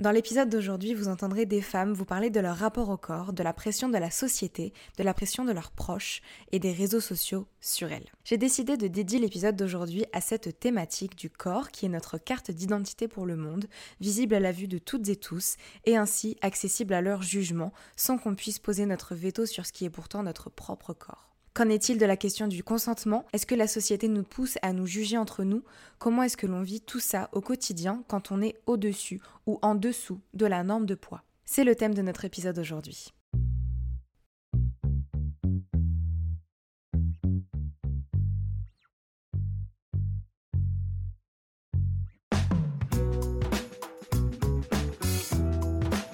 Dans l'épisode d'aujourd'hui, vous entendrez des femmes vous parler de leur rapport au corps, de la pression de la société, de la pression de leurs proches et des réseaux sociaux sur elles. J'ai décidé de dédier l'épisode d'aujourd'hui à cette thématique du corps qui est notre carte d'identité pour le monde, visible à la vue de toutes et tous et ainsi accessible à leur jugement sans qu'on puisse poser notre veto sur ce qui est pourtant notre propre corps. Qu'en est-il de la question du consentement? Est-ce que la société nous pousse à nous juger entre nous? Comment est-ce que l'on vit tout ça au quotidien quand on est au-dessus ou en dessous de la norme de poids? C'est le thème de notre épisode aujourd'hui.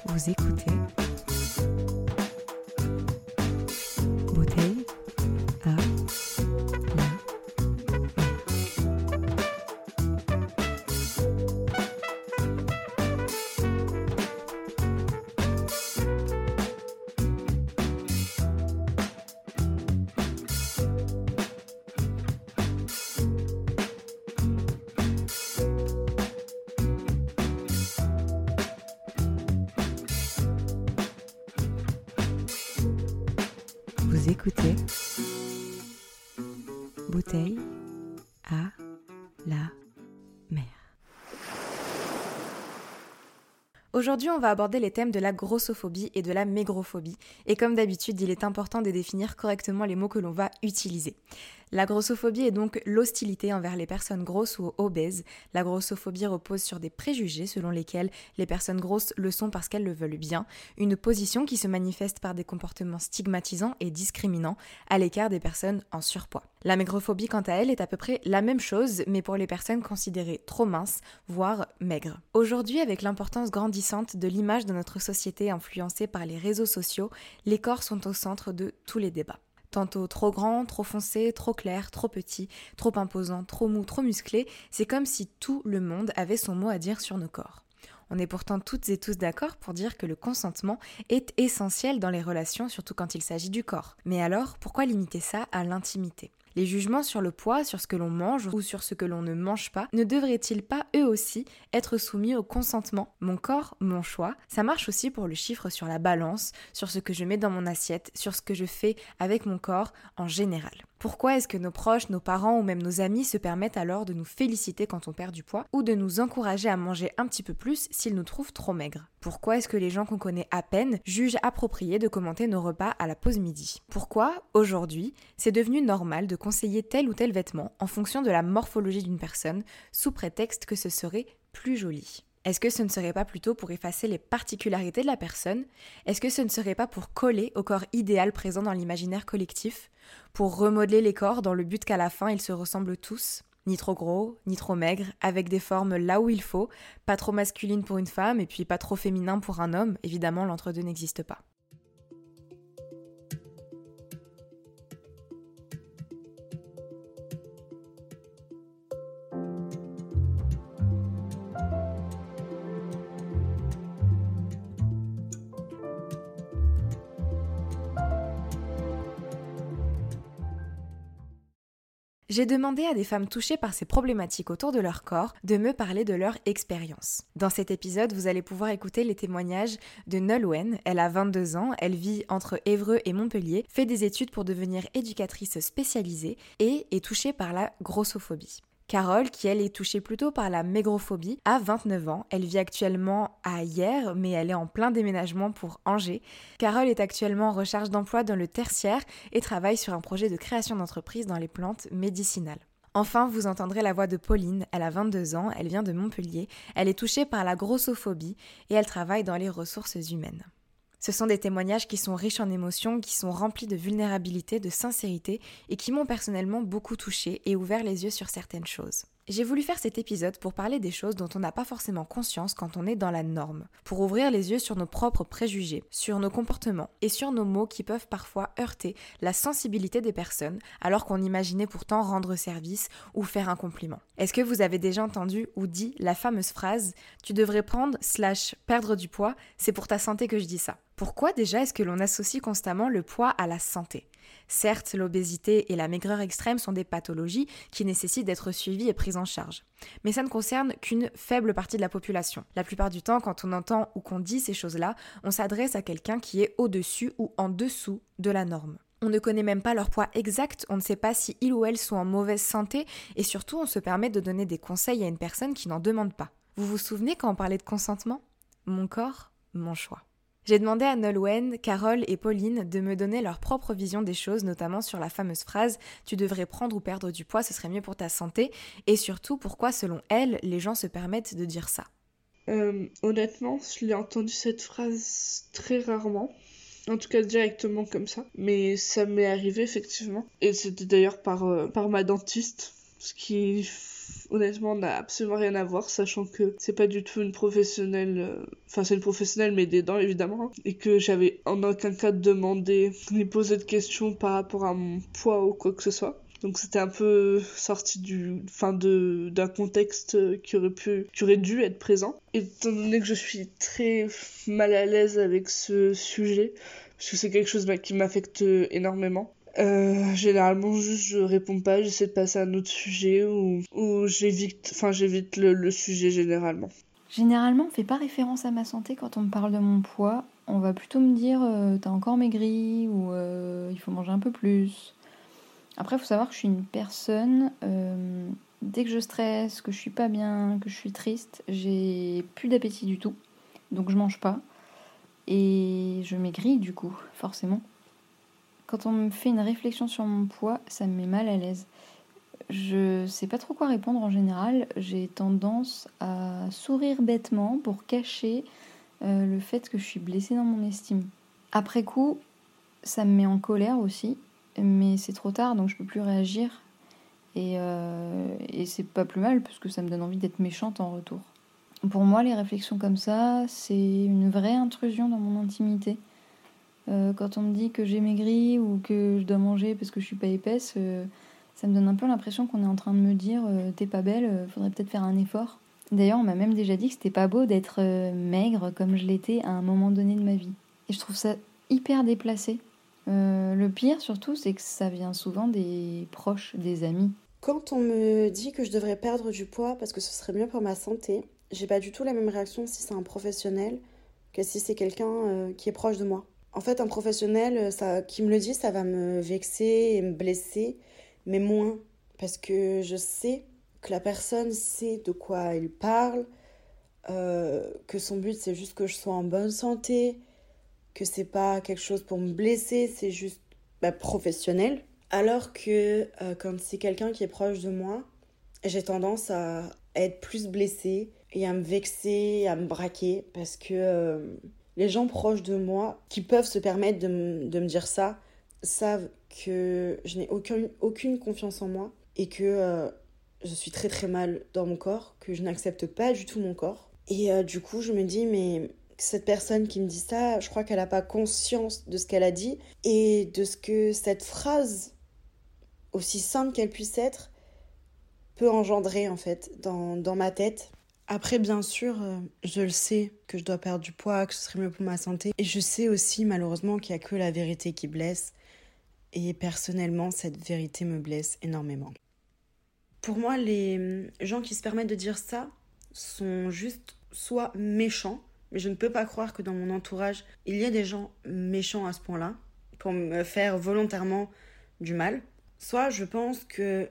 Vous écoutez Vous écoutez Bouteille à la mer. Aujourd'hui, on va aborder les thèmes de la grossophobie et de la mégrophobie. Et comme d'habitude, il est important de définir correctement les mots que l'on va utiliser. La grossophobie est donc l'hostilité envers les personnes grosses ou obèses. La grossophobie repose sur des préjugés selon lesquels les personnes grosses le sont parce qu'elles le veulent bien, une position qui se manifeste par des comportements stigmatisants et discriminants à l'écart des personnes en surpoids. La maigrophobie, quant à elle, est à peu près la même chose, mais pour les personnes considérées trop minces, voire maigres. Aujourd'hui, avec l'importance grandissante de l'image de notre société influencée par les réseaux sociaux, les corps sont au centre de tous les débats tantôt trop grand, trop foncé, trop clair, trop petit, trop imposant, trop mou, trop musclé, c'est comme si tout le monde avait son mot à dire sur nos corps. On est pourtant toutes et tous d'accord pour dire que le consentement est essentiel dans les relations, surtout quand il s'agit du corps. Mais alors, pourquoi limiter ça à l'intimité? Les jugements sur le poids, sur ce que l'on mange ou sur ce que l'on ne mange pas, ne devraient-ils pas eux aussi être soumis au consentement? Mon corps, mon choix, ça marche aussi pour le chiffre sur la balance, sur ce que je mets dans mon assiette, sur ce que je fais avec mon corps en général. Pourquoi est-ce que nos proches, nos parents ou même nos amis se permettent alors de nous féliciter quand on perd du poids ou de nous encourager à manger un petit peu plus s'ils nous trouvent trop maigres? Pourquoi est-ce que les gens qu'on connaît à peine jugent approprié de commenter nos repas à la pause midi? Pourquoi, aujourd'hui, c'est devenu normal de conseiller tel ou tel vêtement en fonction de la morphologie d'une personne sous prétexte que ce serait plus joli? Est-ce que ce ne serait pas plutôt pour effacer les particularités de la personne? Est-ce que ce ne serait pas pour coller au corps idéal présent dans l'imaginaire collectif? Pour remodeler les corps dans le but qu'à la fin ils se ressemblent tous? Ni trop gros, ni trop maigre, avec des formes là où il faut, pas trop masculine pour une femme et puis pas trop féminin pour un homme, évidemment l'entre-deux n'existe pas. J'ai demandé à des femmes touchées par ces problématiques autour de leur corps de me parler de leur expérience. Dans cet épisode, vous allez pouvoir écouter les témoignages de Nolwenn. Elle a 22 ans, elle vit entre Évreux et Montpellier, fait des études pour devenir éducatrice spécialisée et est touchée par la grossophobie. Carole, qui elle est touchée plutôt par la mégrophobie, a 29 ans. Elle vit actuellement à Hier, mais elle est en plein déménagement pour Angers. Carole est actuellement en recherche d'emploi dans le tertiaire et travaille sur un projet de création d'entreprise dans les plantes médicinales. Enfin, vous entendrez la voix de Pauline, elle a 22 ans, elle vient de Montpellier, elle est touchée par la grossophobie et elle travaille dans les ressources humaines. Ce sont des témoignages qui sont riches en émotions, qui sont remplis de vulnérabilité, de sincérité et qui m'ont personnellement beaucoup touché et ouvert les yeux sur certaines choses. J'ai voulu faire cet épisode pour parler des choses dont on n'a pas forcément conscience quand on est dans la norme, pour ouvrir les yeux sur nos propres préjugés, sur nos comportements et sur nos mots qui peuvent parfois heurter la sensibilité des personnes alors qu'on imaginait pourtant rendre service ou faire un compliment. Est-ce que vous avez déjà entendu ou dit la fameuse phrase Tu devrais prendre slash perdre du poids, c'est pour ta santé que je dis ça Pourquoi déjà est-ce que l'on associe constamment le poids à la santé? Certes, l'obésité et la maigreur extrême sont des pathologies qui nécessitent d'être suivies et prises en charge. Mais ça ne concerne qu'une faible partie de la population. La plupart du temps, quand on entend ou qu'on dit ces choses-là, on s'adresse à quelqu'un qui est au-dessus ou en dessous de la norme. On ne connaît même pas leur poids exact, on ne sait pas si ils ou elles sont en mauvaise santé, et surtout on se permet de donner des conseils à une personne qui n'en demande pas. Vous vous souvenez quand on parlait de consentement? Mon corps, mon choix. J'ai demandé à Nolwenn, Carole et Pauline de me donner leur propre vision des choses, notamment sur la fameuse phrase Tu devrais prendre ou perdre du poids, ce serait mieux pour ta santé, et surtout pourquoi, selon elles, les gens se permettent de dire ça. Euh, honnêtement, je l'ai entendu cette phrase très rarement. En tout cas directement comme ça. Mais ça m'est arrivé effectivement. Et c'était d'ailleurs par, euh, par ma dentiste. Ce qui honnêtement n'a absolument rien à voir, sachant que c'est pas du tout une professionnelle, euh, enfin c'est une professionnelle mais des dents évidemment, et que j'avais en aucun cas demandé ni posé de questions par rapport à mon poids ou quoi que ce soit. Donc c'était un peu sorti du, fin de d'un contexte qui aurait pu, qui aurait dû être présent. Étant donné que je suis très mal à l'aise avec ce sujet, parce que c'est quelque chose bah, qui m'affecte énormément. Euh, généralement, juste je réponds pas, j'essaie de passer à un autre sujet ou, j'évite, enfin j'évite le, sujet généralement. Généralement, on fait pas référence à ma santé quand on me parle de mon poids. On va plutôt me dire euh, t'as encore maigri ou euh, il faut manger un peu plus. Après, il faut savoir que je suis une personne. dès que je stresse, que je suis pas bien, que je suis triste, j'ai plus d'appétit du tout. Donc je mange pas. Et je maigris du coup, forcément. Quand on me fait une réflexion sur mon poids, ça me met mal à l'aise. Je sais pas trop quoi répondre en général. J'ai tendance à sourire bêtement pour cacher euh, le fait que je suis blessée dans mon estime. Après coup, ça me met en colère aussi, mais c'est trop tard donc je peux plus réagir. Et, euh, et c'est pas plus mal parce que ça me donne envie d'être méchante en retour. Pour moi, les réflexions comme ça, c'est une vraie intrusion dans mon intimité. Euh, quand on me dit que j'ai maigri ou que je dois manger parce que je suis pas épaisse, euh, ça me donne un peu l'impression qu'on est en train de me dire euh, t'es pas belle, faudrait peut-être faire un effort. D'ailleurs, on m'a même déjà dit que c'était pas beau d'être maigre comme je l'étais à un moment donné de ma vie. Et je trouve ça hyper déplacé. le pire surtout, c'est que ça vient souvent des proches, des amis. Quand on me dit que je devrais perdre du poids parce que ce serait mieux pour ma santé, j'ai pas du tout la même réaction si c'est un professionnel que si c'est quelqu'un qui est proche de moi. En fait, un professionnel euh, qui me le dit, ça va me vexer et me blesser, mais moins, parce que je sais que la personne sait de quoi elle parle, euh, que son but c'est juste que je sois en bonne santé, que c'est pas quelque chose pour me blesser, c'est juste bah, professionnel. Alors que euh, quand c'est quelqu'un qui est proche de moi, j'ai tendance à être plus blessée et à me vexer, à me braquer parce que les gens proches de moi qui peuvent se permettre de, me dire ça savent que je n'ai aucune, confiance en moi et que euh, je suis très très mal dans mon corps, que je n'accepte pas du tout mon corps. Et euh, du coup, je me dis, mais cette personne qui me dit ça, je crois qu'elle n'a pas conscience de ce qu'elle a dit et de ce que cette phrase, aussi simple qu'elle puisse être, peut engendrer en fait dans ma tête. Après, bien sûr, euh, je le sais que je dois perdre du poids, que ce serait mieux pour ma santé. Et je sais aussi, malheureusement, qu'il n'y a que la vérité qui blesse. Et personnellement, cette vérité me blesse énormément. Pour moi, les hum, gens qui se permettent de dire ça sont juste soit méchants, mais je ne peux pas croire que dans mon entourage, il y ait des gens méchants à ce point-là, pour me faire volontairement du mal. Soit je pense que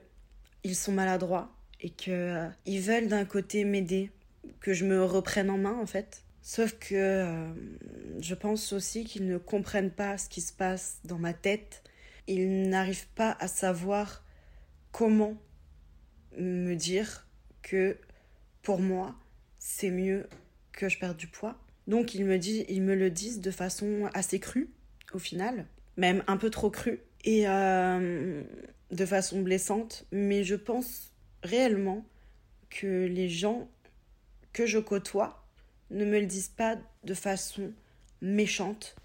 ils sont maladroits et que euh, ils veulent d'un côté m'aider, que je me reprenne en main en fait. Sauf que euh, je pense aussi qu'ils ne comprennent pas ce qui se passe dans ma tête. Ils n'arrivent pas à savoir comment me dire que pour moi, c'est mieux que je perde du poids. Donc ils me, dit, ils me le disent de façon assez crue, au final, même un peu trop crue, et euh, de façon blessante. Mais je pense réellement que les gens que je côtoie ne me le disent pas de façon méchante.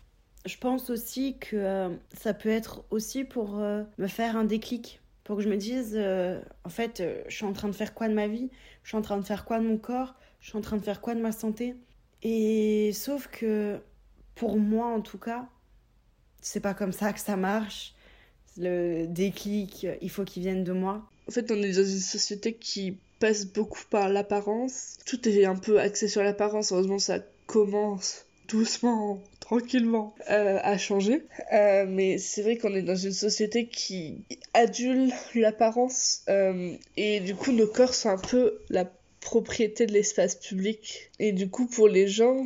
Je pense aussi que euh, ça peut être aussi pour euh, me faire un déclic, pour que je me dise, euh, en fait, je suis en train de faire quoi de ma vie, je suis en train de faire quoi de mon corps, je suis en train de faire quoi de ma santé? Et sauf que pour moi, en tout cas, c'est pas comme ça que ça marche. Le déclic, il faut qu'il vienne de moi. En fait, on est dans une société qui passe beaucoup par l'apparence. Tout est un peu axé sur l'apparence. Heureusement, ça commence doucement, tranquillement, euh, à changer. Euh, mais c'est vrai qu'on est dans une société qui adule l'apparence. Euh, et du coup, nos corps sont un peu la propriété de l'espace public. Et du coup, pour les gens,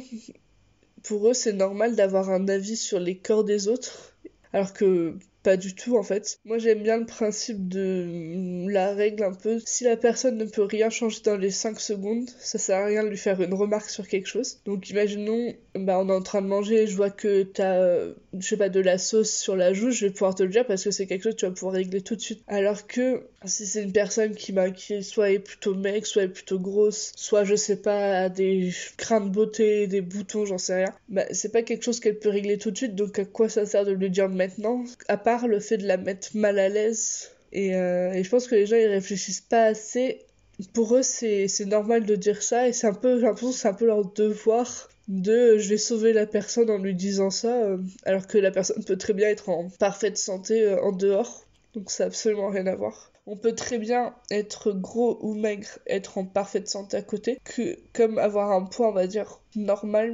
pour eux, c'est normal d'avoir un avis sur les corps des autres. Alors que pas du tout en fait. Moi j'aime bien le principe de la règle un peu. Si la personne ne peut rien changer dans les 5 secondes, ça sert à rien de lui faire une remarque sur quelque chose. Donc imaginons, bah on est en train de manger et je vois que t'as, euh, je sais pas, de la sauce sur la joue, je vais pouvoir te le dire parce que c'est quelque chose que tu vas pouvoir régler tout de suite. Alors que si c'est une personne qui, qui soit est plutôt mec, soit est plutôt grosse, soit je sais pas, a des crins de beauté, des boutons, j'en sais rien, bah c'est pas quelque chose qu'elle peut régler tout de suite. Donc à quoi ça sert de lui dire maintenant? À part le fait de la mettre mal à l'aise. Et, euh, et, je pense que les gens ils réfléchissent pas assez. Pour eux, c'est normal de dire ça et c'est un peu, j'ai l'impression que c'est un peu leur devoir de je vais sauver la personne en lui disant ça, euh, alors que la personne peut très bien être en parfaite santé euh, en dehors. Donc ça n'a absolument rien à voir. On peut très bien être gros ou maigre, être en parfaite santé à côté, que comme avoir un poids, on va dire, normal,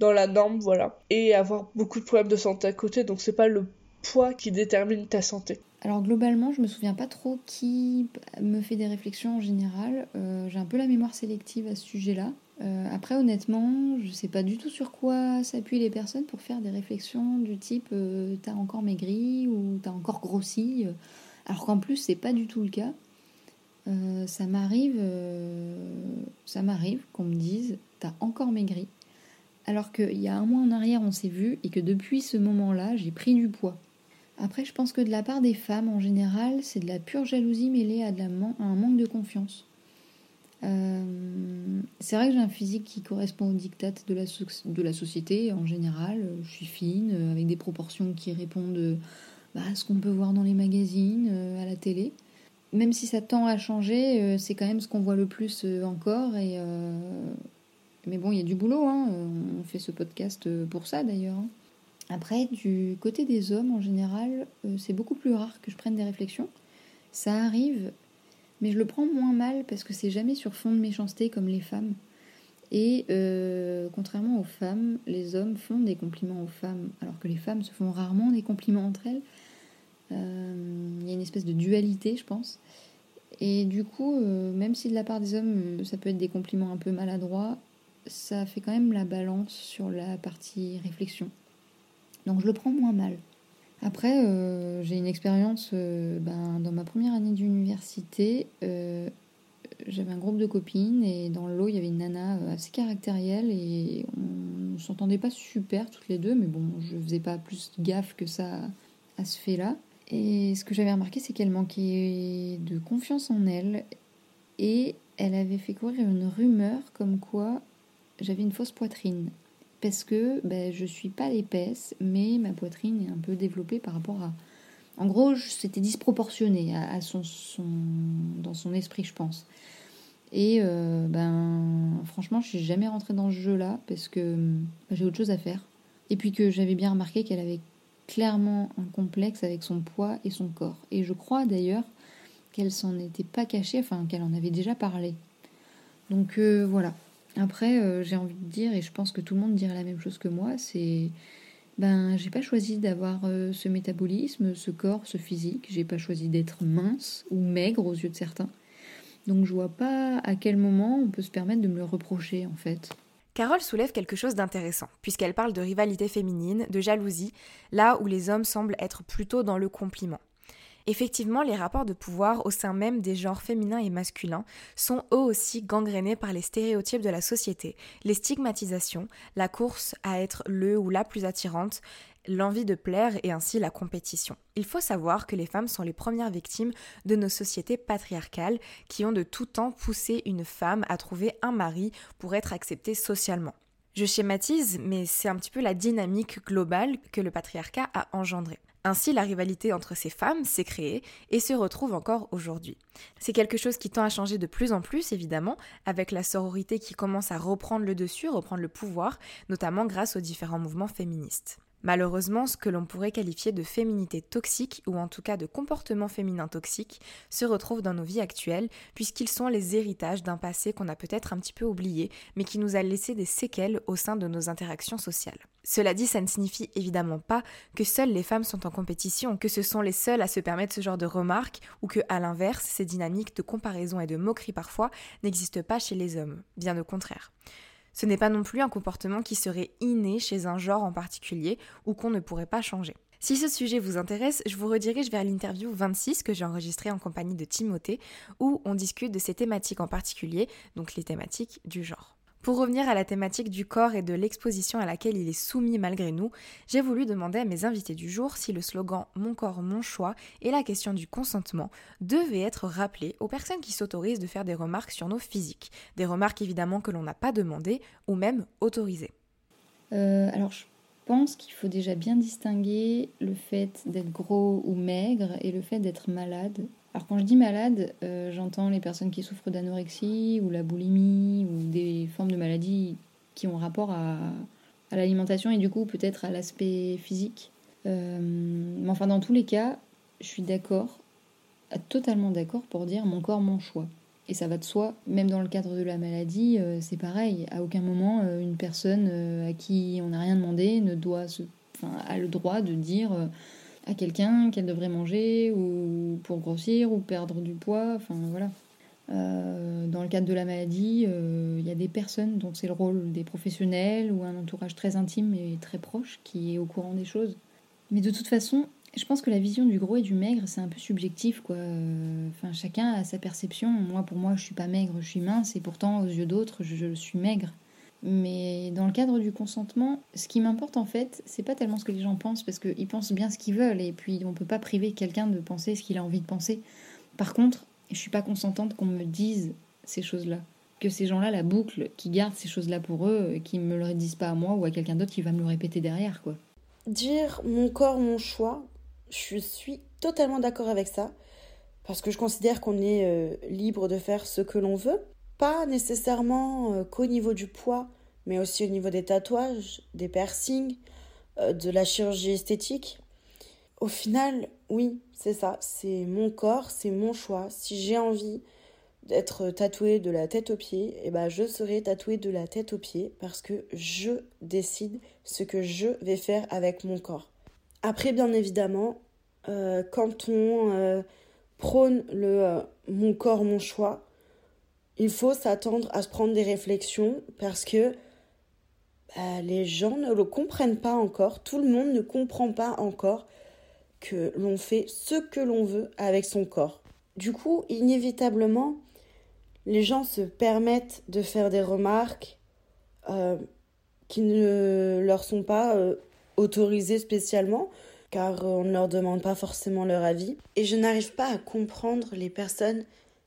dans la norme, voilà. Et avoir beaucoup de problèmes de santé à côté, donc c'est pas le poids qui détermine ta santé Alors globalement, je me souviens pas trop qui me fait des réflexions en général. Euh, j'ai un peu la mémoire sélective à ce sujet-là. Euh, après, honnêtement, je sais pas du tout sur quoi s'appuient les personnes pour faire des réflexions du type euh, t'as encore maigri ou t'as encore grossi. Alors qu'en plus, c'est pas du tout le cas. ça m'arrive, ça m'arrive qu'on me dise t'as encore maigri, alors qu'il y a un mois en arrière on s'est vu et que depuis ce moment-là j'ai pris du poids. Après, je pense que de la part des femmes, en général, c'est de la pure jalousie mêlée à, un manque de confiance. Euh, c'est vrai que j'ai un physique qui correspond aux dictates de la, de la société en général. Je suis fine, euh, avec des proportions qui répondent bah, ce qu'on peut voir dans les magazines, euh, à la télé. Même si ça tend à changer, c'est quand même ce qu'on voit le plus encore. Et, mais bon, il y a du boulot. Hein. On fait ce podcast pour ça d'ailleurs. Hein. Après, du côté des hommes, en général, euh, c'est beaucoup plus rare que je prenne des réflexions. Ça arrive, mais je le prends moins mal parce que c'est jamais sur fond de méchanceté comme les femmes. Et euh, contrairement aux femmes, les hommes font des compliments aux femmes, alors que les femmes se font rarement des compliments entre elles. Euh, il y a une espèce de dualité, je pense. Et du coup, même si de la part des hommes, ça peut être des compliments un peu maladroits, ça fait quand même la balance sur la partie réflexion. Donc je le prends moins mal. Après, euh, j'ai une expérience euh, ben, dans ma première année d'université. Euh, j'avais un groupe de copines et dans le lot, il y avait une nana assez caractérielle et on ne s'entendait pas super toutes les deux, mais bon, je faisais pas plus gaffe que ça à ce fait-là. Et ce que j'avais remarqué, c'est qu'elle manquait de confiance en elle et elle avait fait courir une rumeur comme quoi j'avais une fausse poitrine parce que ben, je suis pas épaisse, mais ma poitrine est un peu développée par rapport à. En gros, c'était disproportionné à, son, dans son esprit, je pense. Et euh, ben, franchement, je suis jamais rentrée dans ce jeu-là parce que ben, j'ai autre chose à faire. Et puis que j'avais bien remarqué qu'elle avait clairement un complexe avec son poids et son corps. Et je crois d'ailleurs qu'elle s'en était pas cachée, enfin qu'elle en avait déjà parlé. Donc euh, voilà, après, euh, j'ai envie de dire, et je pense que tout le monde dirait la même chose que moi, c'est ben j'ai pas choisi d'avoir euh, ce métabolisme, ce corps, ce physique, j'ai pas choisi d'être mince ou maigre aux yeux de certains. Donc je vois pas à quel moment on peut se permettre de me le reprocher en fait. Carole soulève quelque chose d'intéressant, puisqu'elle parle de rivalité féminine, de jalousie, là où les hommes semblent être plutôt dans le compliment. Effectivement, les rapports de pouvoir au sein même des genres féminins et masculins sont eux aussi gangrénés par les stéréotypes de la société, les stigmatisations, la course à être le ou la plus attirante, l'envie de plaire et ainsi la compétition. Il faut savoir que les femmes sont les premières victimes de nos sociétés patriarcales qui ont de tout temps poussé une femme à trouver un mari pour être acceptée socialement. Je schématise, mais c'est un petit peu la dynamique globale que le patriarcat a engendrée. Ainsi, la rivalité entre ces femmes s'est créée et se retrouve encore aujourd'hui. C'est quelque chose qui tend à changer de plus en plus, évidemment, avec la sororité qui commence à reprendre le dessus, reprendre le pouvoir, notamment grâce aux différents mouvements féministes. Malheureusement, ce que l'on pourrait qualifier de féminité toxique, ou en tout cas de comportement féminin toxique, se retrouve dans nos vies actuelles, puisqu'ils sont les héritages d'un passé qu'on a peut-être un petit peu oublié, mais qui nous a laissé des séquelles au sein de nos interactions sociales. Cela dit, ça ne signifie évidemment pas que seules les femmes sont en compétition, que ce sont les seules à se permettre ce genre de remarques, ou que, à l'inverse, ces dynamiques de comparaison et de moquerie parfois n'existent pas chez les hommes. Bien au contraire. Ce n'est pas non plus un comportement qui serait inné chez un genre en particulier ou qu'on ne pourrait pas changer. Si ce sujet vous intéresse, je vous redirige vers l'interview 26 que j'ai enregistrée en compagnie de Timothée, où on discute de ces thématiques en particulier, donc les thématiques du genre. Pour revenir à la thématique du corps et de l'exposition à laquelle il est soumis malgré nous, j'ai voulu demander à mes invités du jour si le slogan Mon corps, mon choix et la question du consentement devaient être rappelés aux personnes qui s'autorisent de faire des remarques sur nos physiques, des remarques évidemment que l'on n'a pas demandées ou même autorisées. Euh, alors je pense qu'il faut déjà bien distinguer le fait d'être gros ou maigre et le fait d'être malade alors quand je dis malade, euh, j'entends les personnes qui souffrent d'anorexie ou la boulimie ou des formes de maladies qui ont rapport à, l'alimentation et du coup peut-être à l'aspect physique. Euh, mais enfin dans tous les cas, je suis d'accord, totalement d'accord pour dire mon corps, mon choix. Et ça va de soi, même dans le cadre de la maladie, euh, c'est pareil. À aucun moment, une personne à qui on n'a rien demandé ne doit se, a le droit de dire à quelqu'un qu'elle devrait manger ou pour grossir ou perdre du poids. Enfin voilà. Euh, dans le cadre de la maladie, euh, il y a des personnes dont c'est le rôle des professionnels ou un entourage très intime et très proche qui est au courant des choses. Mais de toute façon, je pense que la vision du gros et du maigre, c'est un peu subjectif, quoi. Enfin, chacun a sa perception. Moi, pour moi, je suis pas maigre, je suis mince, et pourtant, aux yeux d'autres, je suis maigre. Mais dans le cadre du consentement, ce qui m'importe en fait, c'est pas tellement ce que les gens pensent, parce qu'ils pensent bien ce qu'ils veulent, et puis on peut pas priver quelqu'un de penser ce qu'il a envie de penser. Par contre, je suis pas consentante qu'on me dise ces choses-là. Que ces gens-là la boucle, qui gardent ces choses-là pour eux, qui me le disent pas à moi ou à quelqu'un d'autre qui va me le répéter derrière, quoi. Dire mon corps, mon choix, je suis totalement d'accord avec ça, parce que je considère qu'on est euh, libre de faire ce que l'on veut, pas nécessairement euh, qu'au niveau du poids, mais aussi au niveau des tatouages, des piercings, euh, de la chirurgie esthétique. Au final, oui, c'est ça, c'est mon corps, c'est mon choix. Si j'ai envie d'être tatouée de la tête aux pieds, eh ben je serai tatouée de la tête aux pieds parce que je décide ce que je vais faire avec mon corps. Après, bien évidemment, euh, quand on prône le mon corps, mon choix, il faut s'attendre à se prendre des réflexions parce que bah, les gens ne le comprennent pas encore, tout le monde ne comprend pas encore que l'on fait ce que l'on veut avec son corps. Du coup, inévitablement, les gens se permettent de faire des remarques euh, qui ne leur sont pas euh, autorisées spécialement, car on ne leur demande pas forcément leur avis. Et je n'arrive pas à comprendre les personnes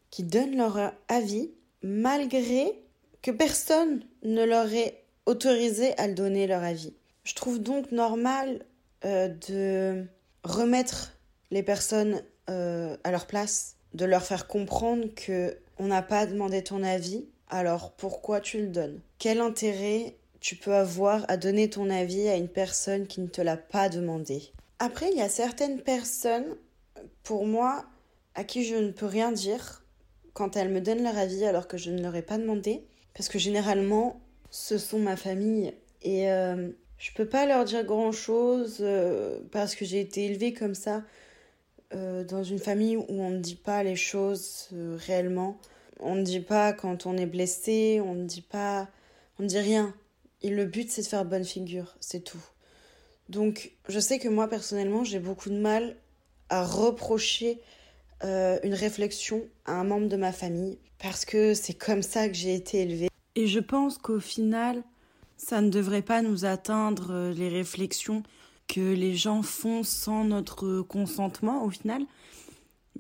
qui donnent leur avis malgré que personne ne leur ait autorisé à le donner leur avis. Je trouve donc normal euh, de remettre les personnes euh, à leur place, de leur faire comprendre que on n'a pas demandé ton avis, alors pourquoi tu le donnes? Quel intérêt tu peux avoir à donner ton avis à une personne qui ne te l'a pas demandé? Après, il y a certaines personnes, pour moi, à qui je ne peux rien dire quand elles me donnent leur avis alors que je ne leur ai pas demandé. Parce que généralement, ce sont ma famille. Et euh, je peux pas leur dire grand chose euh, parce que j'ai été élevée comme ça euh, dans une famille où on ne dit pas les choses réellement. On ne dit pas quand on est blessé, on ne dit pas. On ne dit rien. Et le but, c'est de faire bonne figure, c'est tout. Donc, je sais que moi, personnellement, j'ai beaucoup de mal à reprocher euh, une réflexion à un membre de ma famille parce que c'est comme ça que j'ai été élevée. Et je pense qu'au final, ça ne devrait pas nous atteindre euh, les réflexions que les gens font sans notre consentement au final.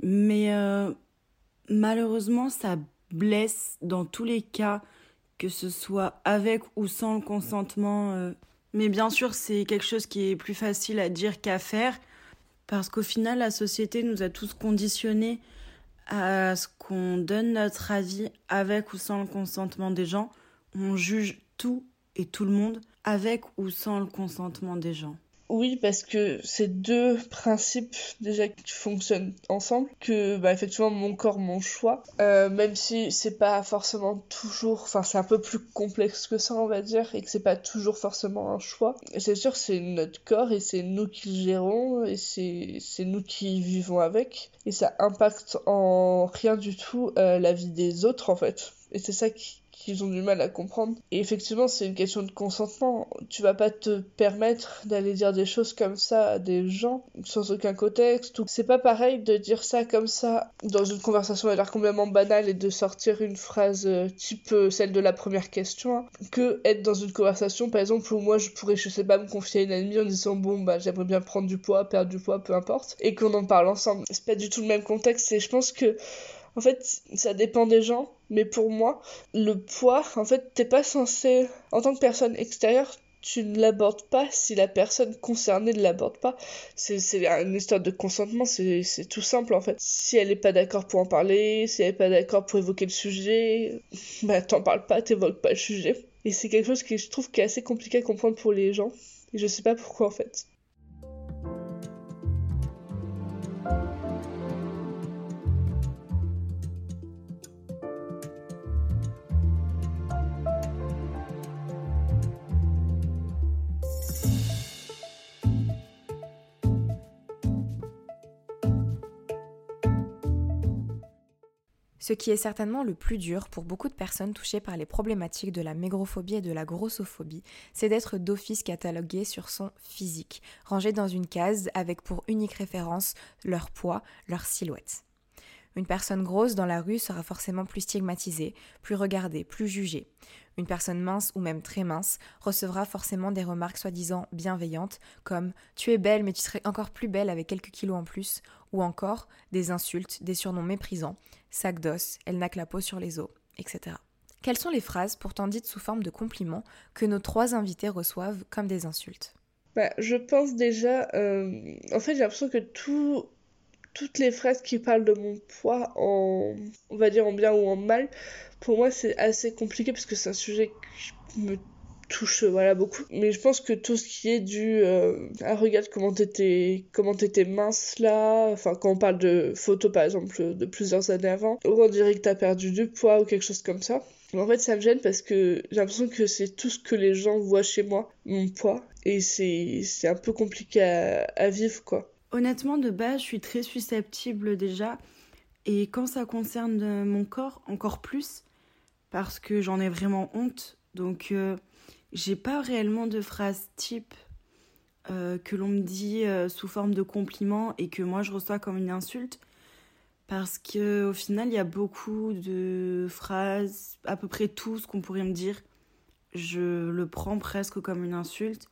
Mais euh, malheureusement, ça blesse dans tous les cas, que ce soit avec ou sans le consentement. Mais bien sûr, c'est quelque chose qui est plus facile à dire qu'à faire, parce qu'au final, la société nous a tous conditionnés à ce qu'on donne notre avis avec ou sans le consentement des gens. On juge tout et tout le monde avec ou sans le consentement des gens. Oui, parce que c'est deux principes déjà qui fonctionnent ensemble. Que, bah, effectivement, mon corps, mon choix. Euh, même si c'est pas forcément toujours. Enfin, c'est un peu plus complexe que ça, on va dire. Et que c'est pas toujours forcément un choix. C'est sûr, c'est notre corps et c'est nous qui le gérons. Et c'est nous qui vivons avec. Et ça impacte en rien du tout euh, la vie des autres, en fait. Et c'est ça qui, qu'ils ont du mal à comprendre. Et effectivement, c'est une question de consentement. Tu vas pas te permettre d'aller dire des choses comme ça à des gens sans aucun contexte. C'est pas pareil de dire ça comme ça dans une conversation à l'air complètement banale et de sortir une phrase euh, type euh, celle de la première question hein, que être dans une conversation par exemple où moi je pourrais je sais pas me confier à une amie en disant bon bah j'aimerais bien prendre du poids, perdre du poids, peu importe et qu'on en parle ensemble. C'est pas du tout le même contexte et je pense que en fait, ça dépend des gens, mais pour moi, le poids, en fait, t'es pas censé, en tant que personne extérieure, tu ne l'abordes pas si la personne concernée ne l'aborde pas. C'est une histoire de consentement, c'est tout simple en fait. Si elle n'est pas d'accord pour en parler, si elle n'est pas d'accord pour évoquer le sujet, bah t'en parles pas, t'évoques pas le sujet. Et c'est quelque chose que je trouve qui est assez compliqué à comprendre pour les gens. Et je sais pas pourquoi en fait. Ce qui est certainement le plus dur pour beaucoup de personnes touchées par les problématiques de la mégrophobie et de la grossophobie, c'est d'être d'office catalogué sur son physique, rangé dans une case avec pour unique référence leur poids, leur silhouette. Une personne grosse dans la rue sera forcément plus stigmatisée, plus regardée, plus jugée. Une personne mince ou même très mince recevra forcément des remarques soi-disant bienveillantes comme Tu es belle mais tu serais encore plus belle avec quelques kilos en plus ou encore des insultes, des surnoms méprisants, sac d'os, elle n'a que la peau sur les os, etc. Quelles sont les phrases pourtant dites sous forme de compliments que nos trois invités reçoivent comme des insultes? Bah, Je pense déjà, euh, en fait j'ai l'impression que tout toutes les phrases qui parlent de mon poids en, on va dire en bien ou en mal, pour moi c'est assez compliqué parce que c'est un sujet qui me touche voilà beaucoup. Mais je pense que tout ce qui est dû euh, à regarde comment t'étais comment t'étais mince là enfin quand on parle de photos par exemple de plusieurs années avant ou on dirait que t'as perdu du poids ou quelque chose comme ça. En fait ça me gêne parce que j'ai l'impression que c'est tout ce que les gens voient chez moi mon poids et c'est c'est un peu compliqué à, à vivre quoi Honnêtement, de base, je suis très susceptible déjà. Et quand ça concerne mon corps, encore plus, parce que j'en ai vraiment honte. Donc, euh, j'ai pas réellement de phrase type euh, que l'on me dit euh, sous forme de compliment et que moi je reçois comme une insulte. Parce que au final, il y a beaucoup de phrases, à peu près tout ce qu'on pourrait me dire, je le prends presque comme une insulte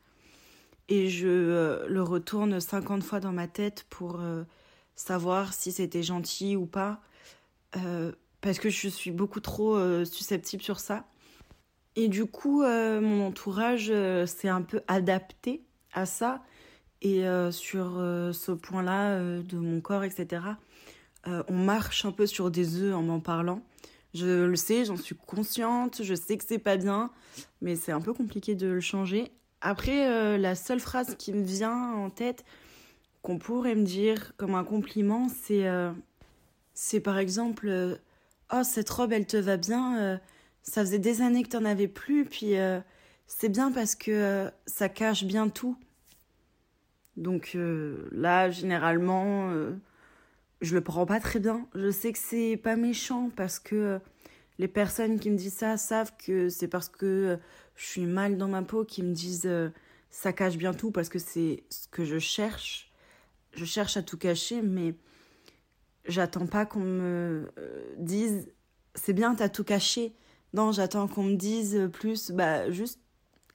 et je euh, le retourne 50 fois dans ma tête pour euh, savoir si c'était gentil ou pas, euh, parce que je suis beaucoup trop susceptible sur ça. Et du coup, mon entourage s'est un peu adapté à ça, et sur ce point-là de mon corps, etc., on marche un peu sur des œufs en m'en parlant. Je le sais, j'en suis consciente, je sais que c'est pas bien, mais c'est un peu compliqué de le changer. Après, euh, la seule phrase qui me vient en tête, qu'on pourrait me dire comme un compliment, c'est euh, c'est par exemple euh, Oh, cette robe, elle te va bien, ça faisait des années que t'en avais plus, puis c'est bien parce que ça cache bien tout. Donc là, généralement, je le prends pas très bien. Je sais que c'est pas méchant parce que les personnes qui me disent ça savent que c'est parce que je suis mal dans ma peau, qui me disent euh, ça cache bien tout parce que c'est ce que je cherche. je cherche à tout cacher, mais j'attends pas qu'on me euh, dise c'est bien, t'as tout caché. Non, j'attends qu'on me dise plus, bah juste,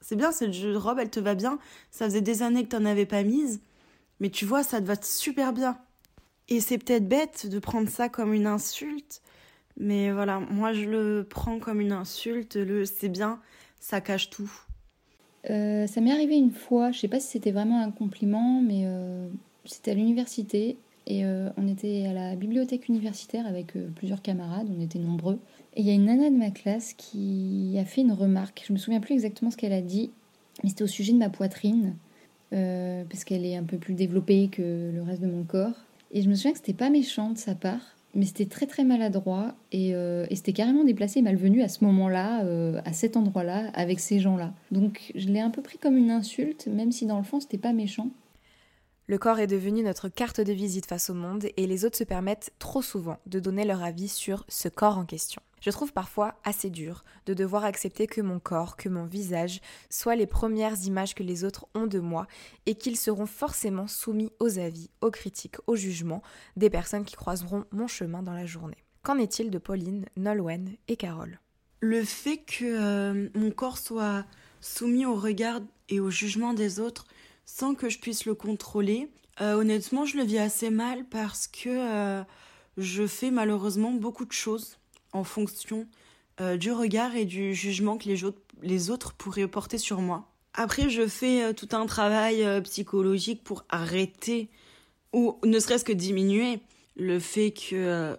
c'est bien, cette robe, elle te va bien. Ça faisait des années que t'en avais pas mise, mais tu vois, ça te va super bien. Et c'est peut-être bête de prendre ça comme une insulte, mais voilà, moi je le prends comme une insulte. Le c'est bien, ça cache tout. Euh, ça m'est arrivé une fois, je sais pas si c'était vraiment un compliment, mais euh, c'était à l'université et euh, on était à la bibliothèque universitaire avec plusieurs camarades, on était nombreux. Et il y a une nana de ma classe qui a fait une remarque, je me souviens plus exactement ce qu'elle a dit, mais c'était au sujet de ma poitrine, parce qu'elle est un peu plus développée que le reste de mon corps. Et je me souviens que c'était pas méchant de sa part, mais c'était très très maladroit et, euh, et c'était carrément déplacé et malvenu à ce moment-là, euh, à cet endroit-là, avec ces gens-là. Donc je l'ai un peu pris comme une insulte, même si dans le fond c'était pas méchant. Le corps est devenu notre carte de visite face au monde et les autres se permettent trop souvent de donner leur avis sur ce corps en question. Je trouve parfois assez dur de devoir accepter que mon corps, que mon visage soient les premières images que les autres ont de moi et qu'ils seront forcément soumis aux avis, aux critiques, aux jugements des personnes qui croiseront mon chemin dans la journée. Qu'en est-il de Pauline, Nolwenn et Carole? Le fait que euh, mon corps soit soumis au regard et au jugement des autres sans que je puisse le contrôler, euh, honnêtement, je le vis assez mal parce que euh, je fais malheureusement beaucoup de choses en fonction euh, du regard et du jugement que les, autres, pourraient porter sur moi. Après, je fais tout un travail psychologique pour arrêter ou ne serait-ce que diminuer le fait que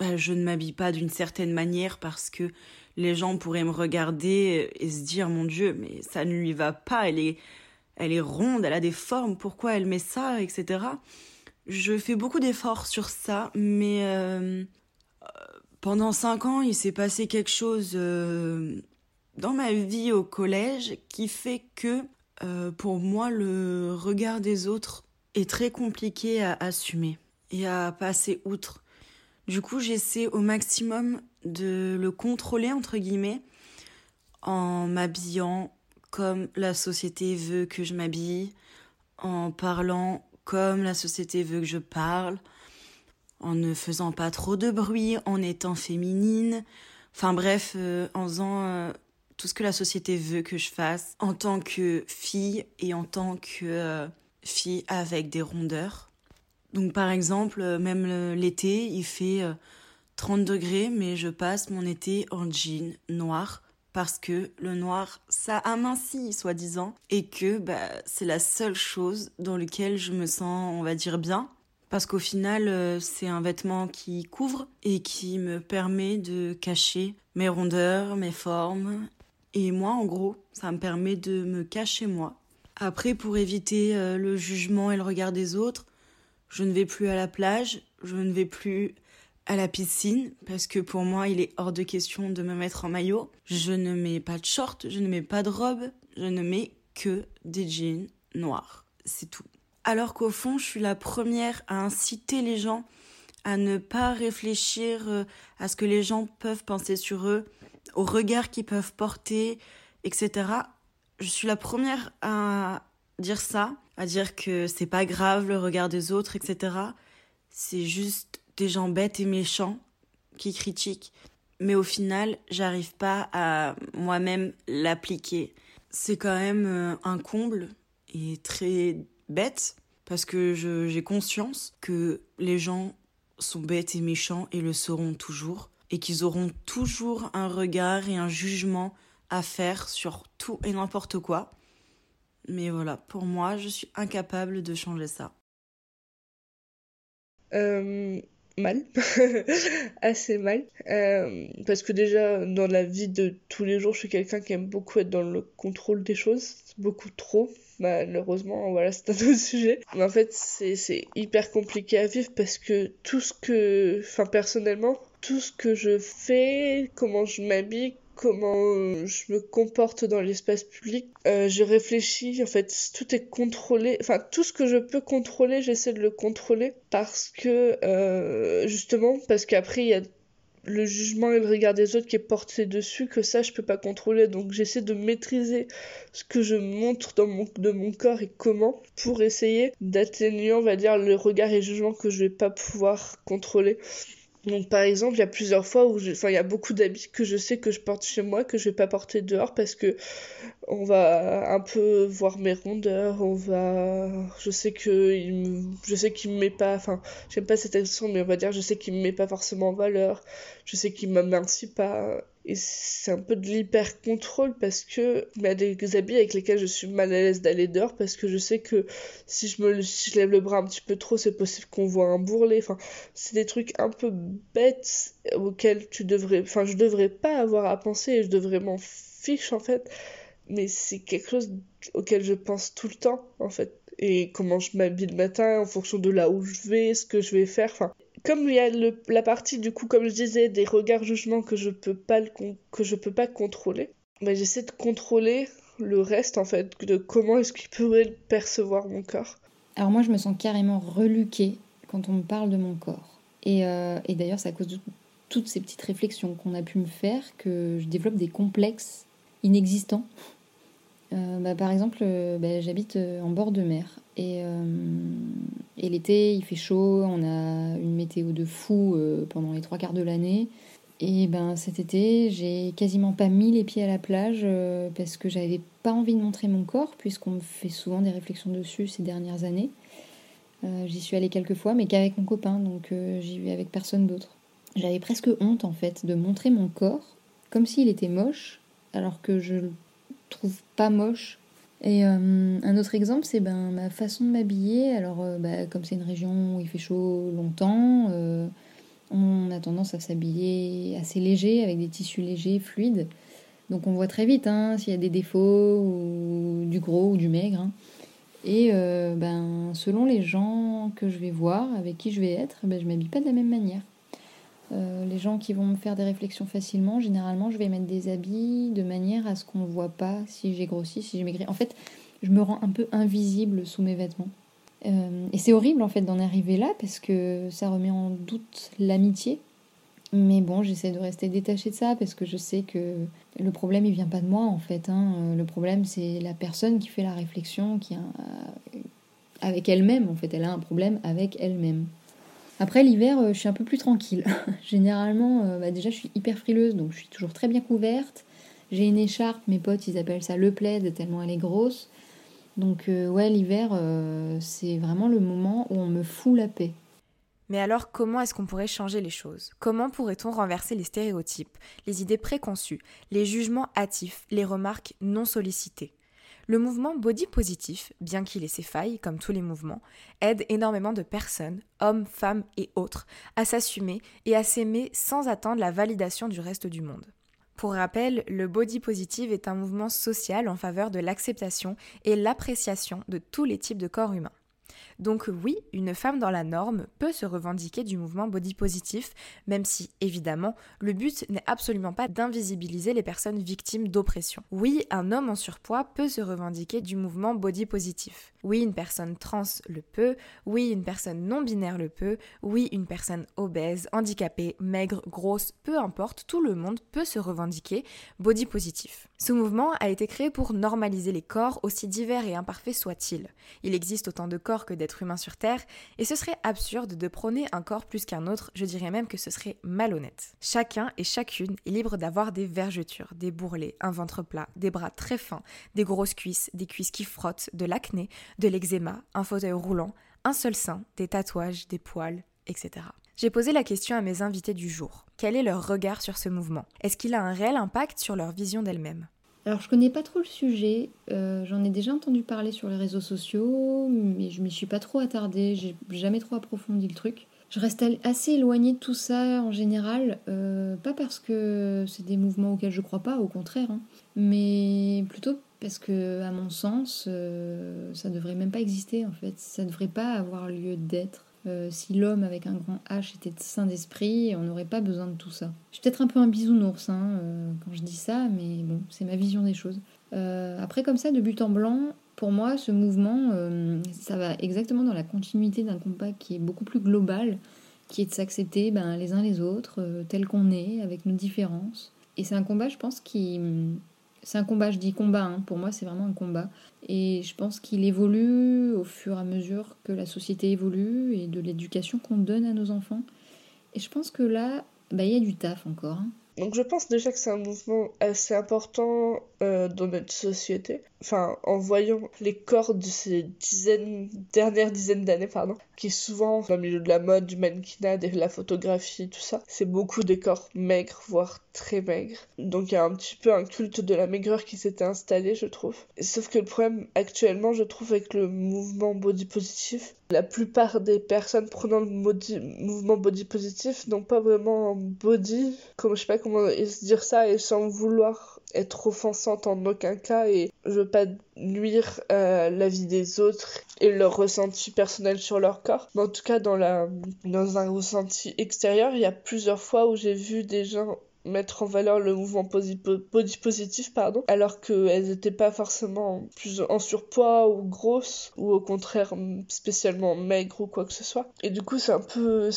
bah, je ne m'habille pas d'une certaine manière parce que les gens pourraient me regarder et se dire mon Dieu, mais ça ne lui va pas, elle est, elle est ronde, elle a des formes, pourquoi elle met ça, etc. Je fais beaucoup d'efforts sur ça, mais pendant cinq ans, il s'est passé quelque chose euh, dans ma vie au collège qui fait que euh, pour moi, le regard des autres est très compliqué à assumer et à passer outre. Du coup, j'essaie au maximum de le contrôler, entre guillemets, en m'habillant comme la société veut que je m'habille, en parlant comme la société veut que je parle, en ne faisant pas trop de bruit, en étant féminine, enfin bref, euh, en faisant euh, tout ce que la société veut que je fasse en tant que fille et en tant que euh, fille avec des rondeurs. Donc par exemple, même l'été, il fait 30 degrés, mais je passe mon été en jean noir parce que le noir, ça amincit, soi-disant, et que bah, c'est la seule chose dans laquelle je me sens, on va dire, bien parce qu'au final, euh, c'est un vêtement qui couvre et qui me permet de cacher mes rondeurs, mes formes. Et moi, en gros, ça me permet de me cacher moi. Après, pour éviter euh, le jugement et le regard des autres, je ne vais plus à la plage, je ne vais plus à la piscine, parce que pour moi, il est hors de question de me mettre en maillot. Je ne mets pas de short, je ne mets pas de robe, je ne mets que des jeans noirs. C'est tout alors qu'au fond, je suis la première à inciter les gens à ne pas réfléchir euh, à ce que les gens peuvent penser sur eux, au regard qu'ils peuvent porter, etc. Je suis la première à dire ça, à dire que c'est pas grave le regard des autres, etc. C'est juste des gens bêtes et méchants qui critiquent. Mais au final, j'arrive pas à moi-même l'appliquer. C'est quand même euh, un comble et très bête parce que j'ai conscience que les gens sont bêtes et méchants et le seront toujours et qu'ils auront toujours un regard et un jugement à faire sur tout et n'importe quoi. Mais voilà, pour moi, je suis incapable de changer ça. Euh, mal, assez mal, euh, parce que déjà dans la vie de tous les jours, je suis quelqu'un qui aime beaucoup être dans le contrôle des choses, beaucoup trop, malheureusement, voilà, c'est un autre sujet. Mais en fait, c'est hyper compliqué à vivre parce que tout ce que, enfin personnellement, tout ce que je fais, comment je m'habille, comment je me comporte dans l'espace public. Euh, je réfléchis, en fait, tout est contrôlé. Enfin, tout ce que je peux contrôler, j'essaie de le contrôler parce que, euh, justement, parce qu'après, il y a le jugement et le regard des autres qui est porté dessus que ça je peux pas contrôler donc j'essaie de maîtriser ce que je montre dans mon de mon corps et comment pour essayer d'atténuer on va dire le regard et le jugement que je vais pas pouvoir contrôler donc par exemple, il y a plusieurs fois où je... enfin il y a beaucoup d'habits que je sais que je porte chez moi que je vais pas porter dehors parce que on va un peu voir mes rondeurs, on va je sais que il je sais qu'il me met pas enfin, j'aime pas cette expression mais on va dire je sais qu'il me met pas forcément en valeur, je sais qu'il m'amercie pas et c'est un peu de l'hyper contrôle parce que il y a des habits avec lesquels je suis mal à l'aise d'aller dehors parce que je sais que si je me lève le bras un petit peu trop c'est possible qu'on voit un bourrelet. Enfin c'est des trucs un peu bêtes auxquels tu devrais enfin je devrais pas avoir à penser et je devrais m'en fiche en fait. Mais c'est quelque chose auquel je pense tout le temps en fait. Et comment je m'habille le matin en fonction de là où je vais ce que je vais faire enfin comme il y a la partie du coup comme je disais des regards jugements que je peux pas que je peux pas contrôler bah, j'essaie de contrôler le reste en fait de comment est-ce qu'il pourrait percevoir mon corps. Alors moi je me sens carrément reluquée quand on me parle de mon corps. Et, euh, et d'ailleurs c'est à cause de toutes ces petites réflexions qu'on a pu me faire que je développe des complexes inexistants euh, bah, par exemple, euh, bah, j'habite euh, en bord de mer et, l'été il fait chaud, on a une météo de fou pendant les trois quarts de l'année. Et ben cet été, j'ai quasiment pas mis les pieds à la plage parce que j'avais pas envie de montrer mon corps, puisqu'on me fait souvent des réflexions dessus ces dernières années. j'y suis allée quelques fois, mais qu'avec mon copain, donc j'y vais avec personne d'autre. J'avais presque honte en fait de montrer mon corps comme s'il était moche, alors que je trouve pas moche. Et euh, un autre exemple, c'est ben, ma façon de m'habiller. Alors, euh, bah, comme c'est une région où il fait chaud longtemps, euh, on a tendance à s'habiller assez léger, avec des tissus légers, fluides. Donc, on voit très vite hein, s'il y a des défauts, ou du gros ou du maigre. Hein. Et ben, selon les gens que je vais voir, avec qui je vais être, ben, je m'habille pas de la même manière. Euh, les gens qui vont me faire des réflexions facilement, généralement, je vais mettre des habits de manière à ce qu'on ne voit pas si j'ai grossi, si j'ai maigri. En fait, je me rends un peu invisible sous mes vêtements. Euh, et c'est horrible en fait d'en arriver là parce que ça remet en doute l'amitié. Mais bon, j'essaie de rester détachée de ça parce que je sais que le problème il vient pas de moi en fait. Hein. Le problème c'est la personne qui fait la réflexion, qui a, avec elle-même en fait. Elle a un problème avec elle-même. Après l'hiver, euh, je suis un peu plus tranquille. Généralement, euh, bah, déjà, je suis hyper frileuse, donc je suis toujours très bien couverte. J'ai une écharpe, mes potes, ils appellent ça le plaid, tellement elle est grosse. Donc euh, ouais, l'hiver, c'est vraiment le moment où on me fout la paix. Mais alors, comment est-ce qu'on pourrait changer les choses? Comment pourrait-on renverser les stéréotypes, les idées préconçues, les jugements hâtifs, les remarques non sollicitées le mouvement body positif, bien qu'il ait ses failles, comme tous les mouvements, aide énormément de personnes, hommes, femmes et autres, à s'assumer et à s'aimer sans attendre la validation du reste du monde. Pour rappel, le body positive est un mouvement social en faveur de l'acceptation et l'appréciation de tous les types de corps humains. Donc oui, une femme dans la norme peut se revendiquer du mouvement body positif, même si, évidemment, le but n'est absolument pas d'invisibiliser les personnes victimes d'oppression. Oui, un homme en surpoids peut se revendiquer du mouvement body positif. Oui, une personne trans le peut, oui, une personne non binaire le peut, oui, une personne obèse, handicapée, maigre, grosse, peu importe, tout le monde peut se revendiquer body positif. Ce mouvement a été créé pour normaliser les corps, aussi divers et imparfaits soient-ils. Il existe autant de corps que d'êtres humains sur Terre, et ce serait absurde de prôner un corps plus qu'un autre, je dirais même que ce serait malhonnête. Chacun et chacune est libre d'avoir des vergetures, des bourrelets, un ventre plat, des bras très fins, des grosses cuisses, des cuisses qui frottent, de l'acné, de l'eczéma, un fauteuil roulant, un seul sein, des tatouages, des poils, etc. J'ai posé la question à mes invités du jour. Quel est leur regard sur ce mouvement? Est-ce qu'il a un réel impact sur leur vision d'elles-mêmes? Alors je connais pas trop le sujet, euh, j'en ai déjà entendu parler sur les réseaux sociaux, mais je m'y suis pas trop attardée, j'ai jamais trop approfondi le truc. Je reste assez éloignée de tout ça en général, euh, pas parce que c'est des mouvements auxquels je crois pas, au contraire, hein, mais plutôt parce que à mon sens, euh, ça devrait même pas exister en fait, ça devrait pas avoir lieu d'être. Euh, si l'homme avec un grand H était saint d'esprit, on n'aurait pas besoin de tout ça. Je suis peut-être un peu un bisounours hein, euh, quand je dis ça, mais bon, c'est ma vision des choses. Euh, après, comme ça, de but en blanc, pour moi, ce mouvement, ça va exactement dans la continuité d'un combat qui est beaucoup plus global, qui est de s'accepter ben, les uns les autres, tels qu'on est, avec nos différences. Et c'est un combat, je pense, qui... C'est un combat, je dis combat, hein. pour moi c'est vraiment un combat. Et je pense qu'il évolue au fur et à mesure que la société évolue et de l'éducation qu'on donne à nos enfants. Et je pense que là, bah, il y a du taf encore. Hein. Donc je pense déjà que c'est un mouvement assez important euh, dans notre société. Enfin, en voyant les corps de ces dizaines, dernières dizaines d'années, pardon, qui souvent dans le milieu de la mode, du mannequinat, de la photographie, tout ça, c'est beaucoup des corps maigres, voire très maigres. Donc il y a un petit peu un culte de la maigreur qui s'était installé, je trouve. Sauf que le problème actuellement, je trouve, avec le mouvement body positif, la plupart des personnes prenant le mouvement body positif n'ont pas vraiment un body, comme je sais pas comment dire ça, et sans vouloir être offensante en aucun cas et je veux pas nuire à la vie des autres et leur ressenti personnel sur leur corps. Mais en tout cas, dans, la, dans un ressenti extérieur, il y a plusieurs fois où j'ai vu des gens mettre en valeur le mouvement positif, pardon, alors qu'elles n'étaient pas forcément plus en surpoids ou grosses, ou au contraire spécialement maigres ou quoi que ce soit. Et du coup, c'est un peu,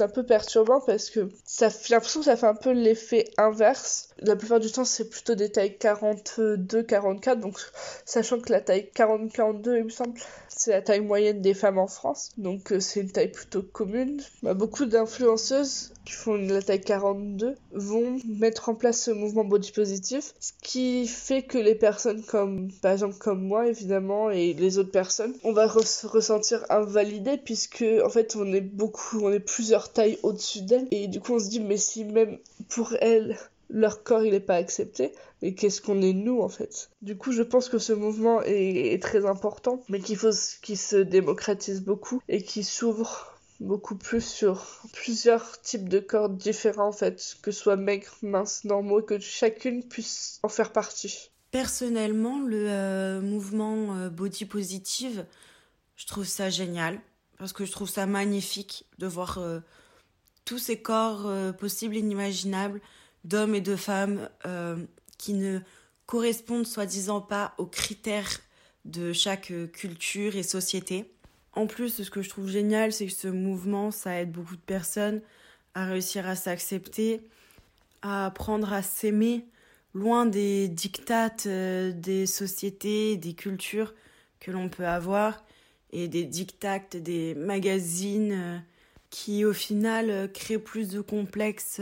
un peu perturbant parce que ça, j'ai l'impression que ça fait un peu l'effet inverse. La plupart du temps, c'est plutôt des tailles 42-44, donc sachant que la taille 40-42, il me semble, c'est la taille moyenne des femmes en France, donc euh, c'est une taille plutôt commune. Bah, beaucoup d'influenceuses qui font la taille 42 vont mettre en place ce mouvement body positif, ce qui fait que les personnes comme, par exemple comme moi évidemment, et les autres personnes, on va se ressentir invalidées puisque en fait on est beaucoup, on est plusieurs tailles au-dessus d'elles, et du coup on se dit mais si même pour elles leur corps il n'est pas accepté, mais qu'est-ce qu'on est nous en fait? Du coup, je pense que ce mouvement est, très important, mais qu'il faut qu'il se démocratise beaucoup et qu'il s'ouvre beaucoup plus sur plusieurs types de corps différents en fait, que ce soit maigres, minces, normaux, que chacune puisse en faire partie. Personnellement, le euh, mouvement euh, body positive, je trouve ça génial parce que je trouve ça magnifique de voir euh, tous ces corps possibles et inimaginables d'hommes et de femmes qui ne correspondent soi-disant pas aux critères de chaque culture et société. En plus, ce que je trouve génial, c'est que ce mouvement, ça aide beaucoup de personnes à réussir à s'accepter, à apprendre à s'aimer, loin des dictates euh, des sociétés, des cultures que l'on peut avoir, et des dictates des magazines euh, qui, au final, créent plus de complexes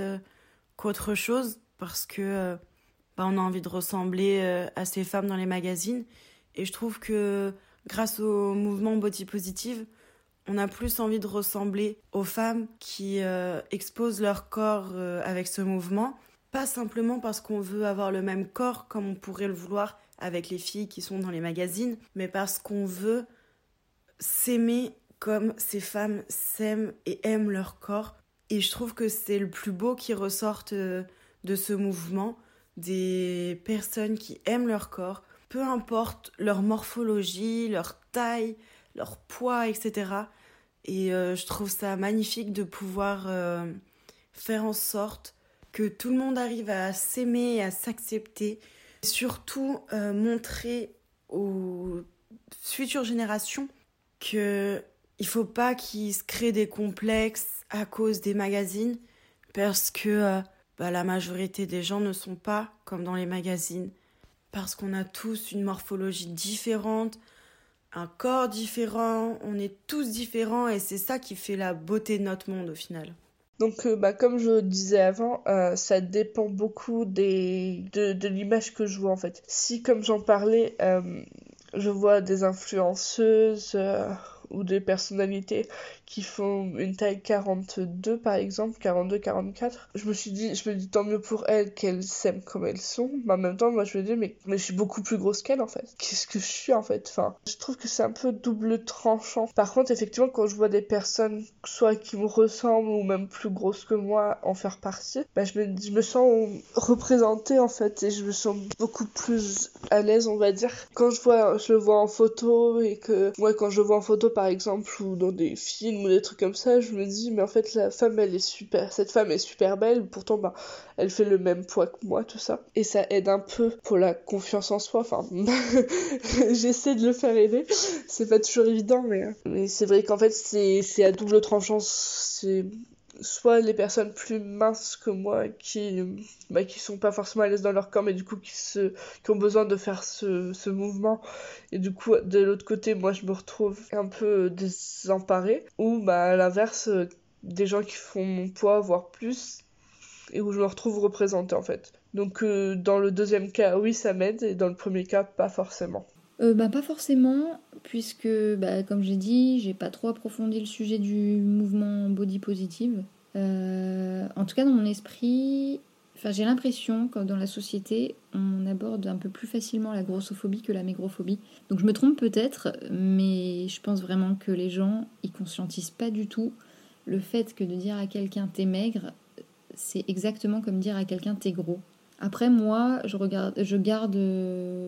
qu'autre chose parce que euh, bah, on a envie de ressembler euh, à ces femmes dans les magazines. Et je trouve que grâce au mouvement body positive on a plus envie de ressembler aux femmes qui euh, exposent leur corps avec ce mouvement. Pas simplement parce qu'on veut avoir le même corps comme on pourrait le vouloir avec les filles qui sont dans les magazines mais parce qu'on veut s'aimer comme ces femmes s'aiment et aiment leur corps. Et je trouve que c'est le plus beau qui ressorte euh, de ce mouvement, des personnes qui aiment leur corps, peu importe leur morphologie, leur taille, leur poids, etc. Et euh, je trouve ça magnifique de pouvoir euh, faire en sorte que tout le monde arrive à s'aimer et à s'accepter. Surtout montrer aux futures générations que il faut pas qu'ils se créent des complexes à cause des magazines parce que euh, bah, la majorité des gens ne sont pas comme dans les magazines parce qu'on a tous une morphologie différente, un corps différent, on est tous différents et c'est ça qui fait la beauté de notre monde au final. Donc, euh, bah, comme je disais avant, euh, ça dépend beaucoup de, de l'image que je vois en fait. Si, comme j'en parlais, je vois des influenceuses ou des personnalités qui font une taille 42 par exemple, 42-44, je me suis dit, je me dis tant mieux pour elles qu'elles s'aiment comme elles sont, mais en même temps, moi je me dis, mais, mais je suis beaucoup plus grosse qu'elles en fait. Qu'est-ce que je suis en fait? Enfin, je trouve que c'est un peu double tranchant. Par contre, effectivement, quand je vois des personnes, soit qui me ressemblent ou même plus grosses que moi, en faire partie, bah, je, me, je me sens représentée en fait et je me sens beaucoup plus à l'aise, on va dire. Quand je vois, je le vois en photo et que, moi, quand je le vois en photo par exemple, ou dans des films, ou des trucs comme ça, je me dis, mais en fait, la femme, elle est super, cette femme est super belle, pourtant, bah, elle fait le même poids que moi, tout ça. Et ça aide un peu pour la confiance en soi, enfin, j'essaie de le faire aider, c'est pas toujours évident, mais, mais c'est vrai qu'en fait, c'est à double tranchant, c'est soit les personnes plus minces que moi qui bah, qui sont pas forcément à l'aise dans leur corps mais du coup qui se qui ont besoin de faire ce, ce mouvement. Et du coup de l'autre côté moi je me retrouve un peu désemparée ou bah à l'inverse des gens qui font mon poids voire plus et où je me retrouve représentée en fait. Donc euh, dans le deuxième cas oui ça m'aide et dans le premier cas pas forcément euh, bah, pas forcément, puisque, bah, comme j'ai dit, j'ai pas trop approfondi le sujet du mouvement body positive. Euh, en tout cas, dans mon esprit, j'ai l'impression que dans la société, on aborde un peu plus facilement la grossophobie que la mégrophobie. Donc je me trompe peut-être, mais je pense vraiment que les gens, ils conscientisent pas du tout le fait que de dire à quelqu'un t'es maigre, c'est exactement comme dire à quelqu'un t'es gros. Après, moi, je, regarde, je garde,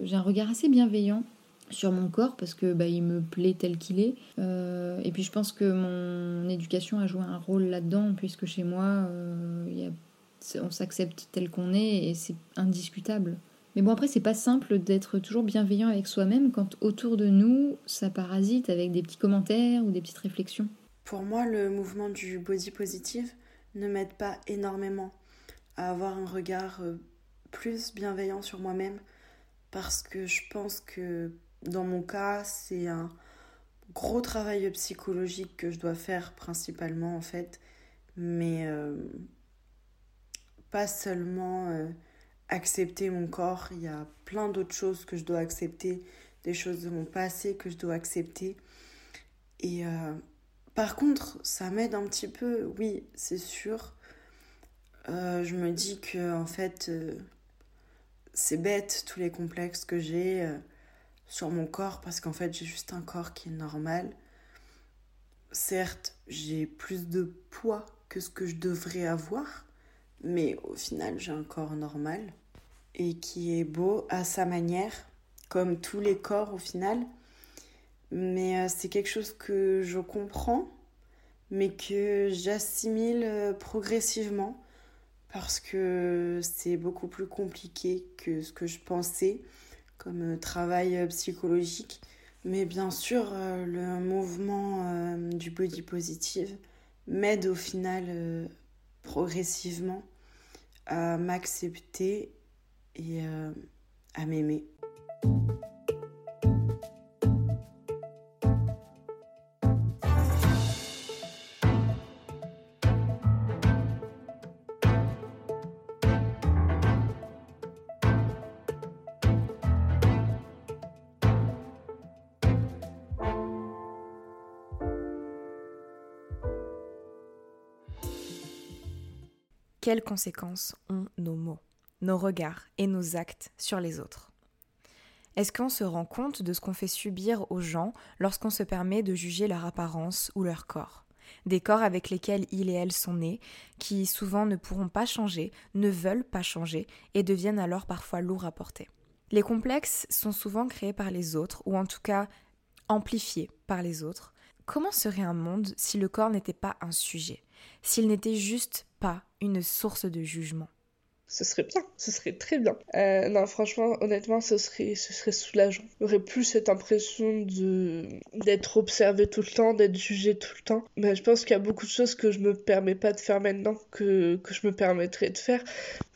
j'ai un regard assez bienveillant sur mon corps parce que bah, il me plaît tel qu'il est. Euh, et puis je pense que mon éducation a joué un rôle là-dedans puisque chez moi, euh, on s'accepte tel qu'on est et c'est indiscutable. Mais bon après c'est pas simple d'être toujours bienveillant avec soi-même quand autour de nous ça parasite avec des petits commentaires ou des petites réflexions. Pour moi le mouvement du body positive ne m'aide pas énormément à avoir un regard euh, plus bienveillant sur moi-même parce que je pense que dans mon cas, c'est un gros travail psychologique que je dois faire principalement en fait, mais euh, pas seulement euh, accepter mon corps, il y a plein d'autres choses que je dois accepter, des choses de mon passé que je dois accepter. Et euh, par contre, ça m'aide un petit peu, oui, c'est sûr. je me dis que en fait, c'est bête tous les complexes que j'ai sur mon corps parce qu'en fait j'ai juste un corps qui est normal. Certes, j'ai plus de poids que ce que je devrais avoir, mais au final j'ai un corps normal et qui est beau à sa manière, comme tous les corps au final. Mais euh, c'est quelque chose que je comprends, mais que j'assimile euh, progressivement parce que c'est beaucoup plus compliqué que ce que je pensais comme euh, travail euh, psychologique. Mais bien sûr, euh, le mouvement du body positive m'aide au final progressivement à m'accepter et à m'aimer. Quelles conséquences ont nos mots, nos regards et nos actes sur les autres? Est-ce qu'on se rend compte de ce qu'on fait subir aux gens lorsqu'on se permet de juger leur apparence ou leur corps? Des corps avec lesquels ils et elles sont nés, qui souvent ne pourront pas changer, ne veulent pas changer, et deviennent alors parfois lourds à porter. Les complexes sont souvent créés par les autres, ou en tout cas amplifiés par les autres. Comment serait un monde si le corps n'était pas un sujet, s'il n'était juste pas une source de jugement ce serait bien, ce serait très bien. Euh, non, franchement, honnêtement, ce serait, ce serait soulageant. J'aurais plus cette impression de d'être observé tout le temps, d'être jugé tout le temps. Mais je pense qu'il y a beaucoup de choses que je me permets pas de faire maintenant que, que je me permettrais de faire.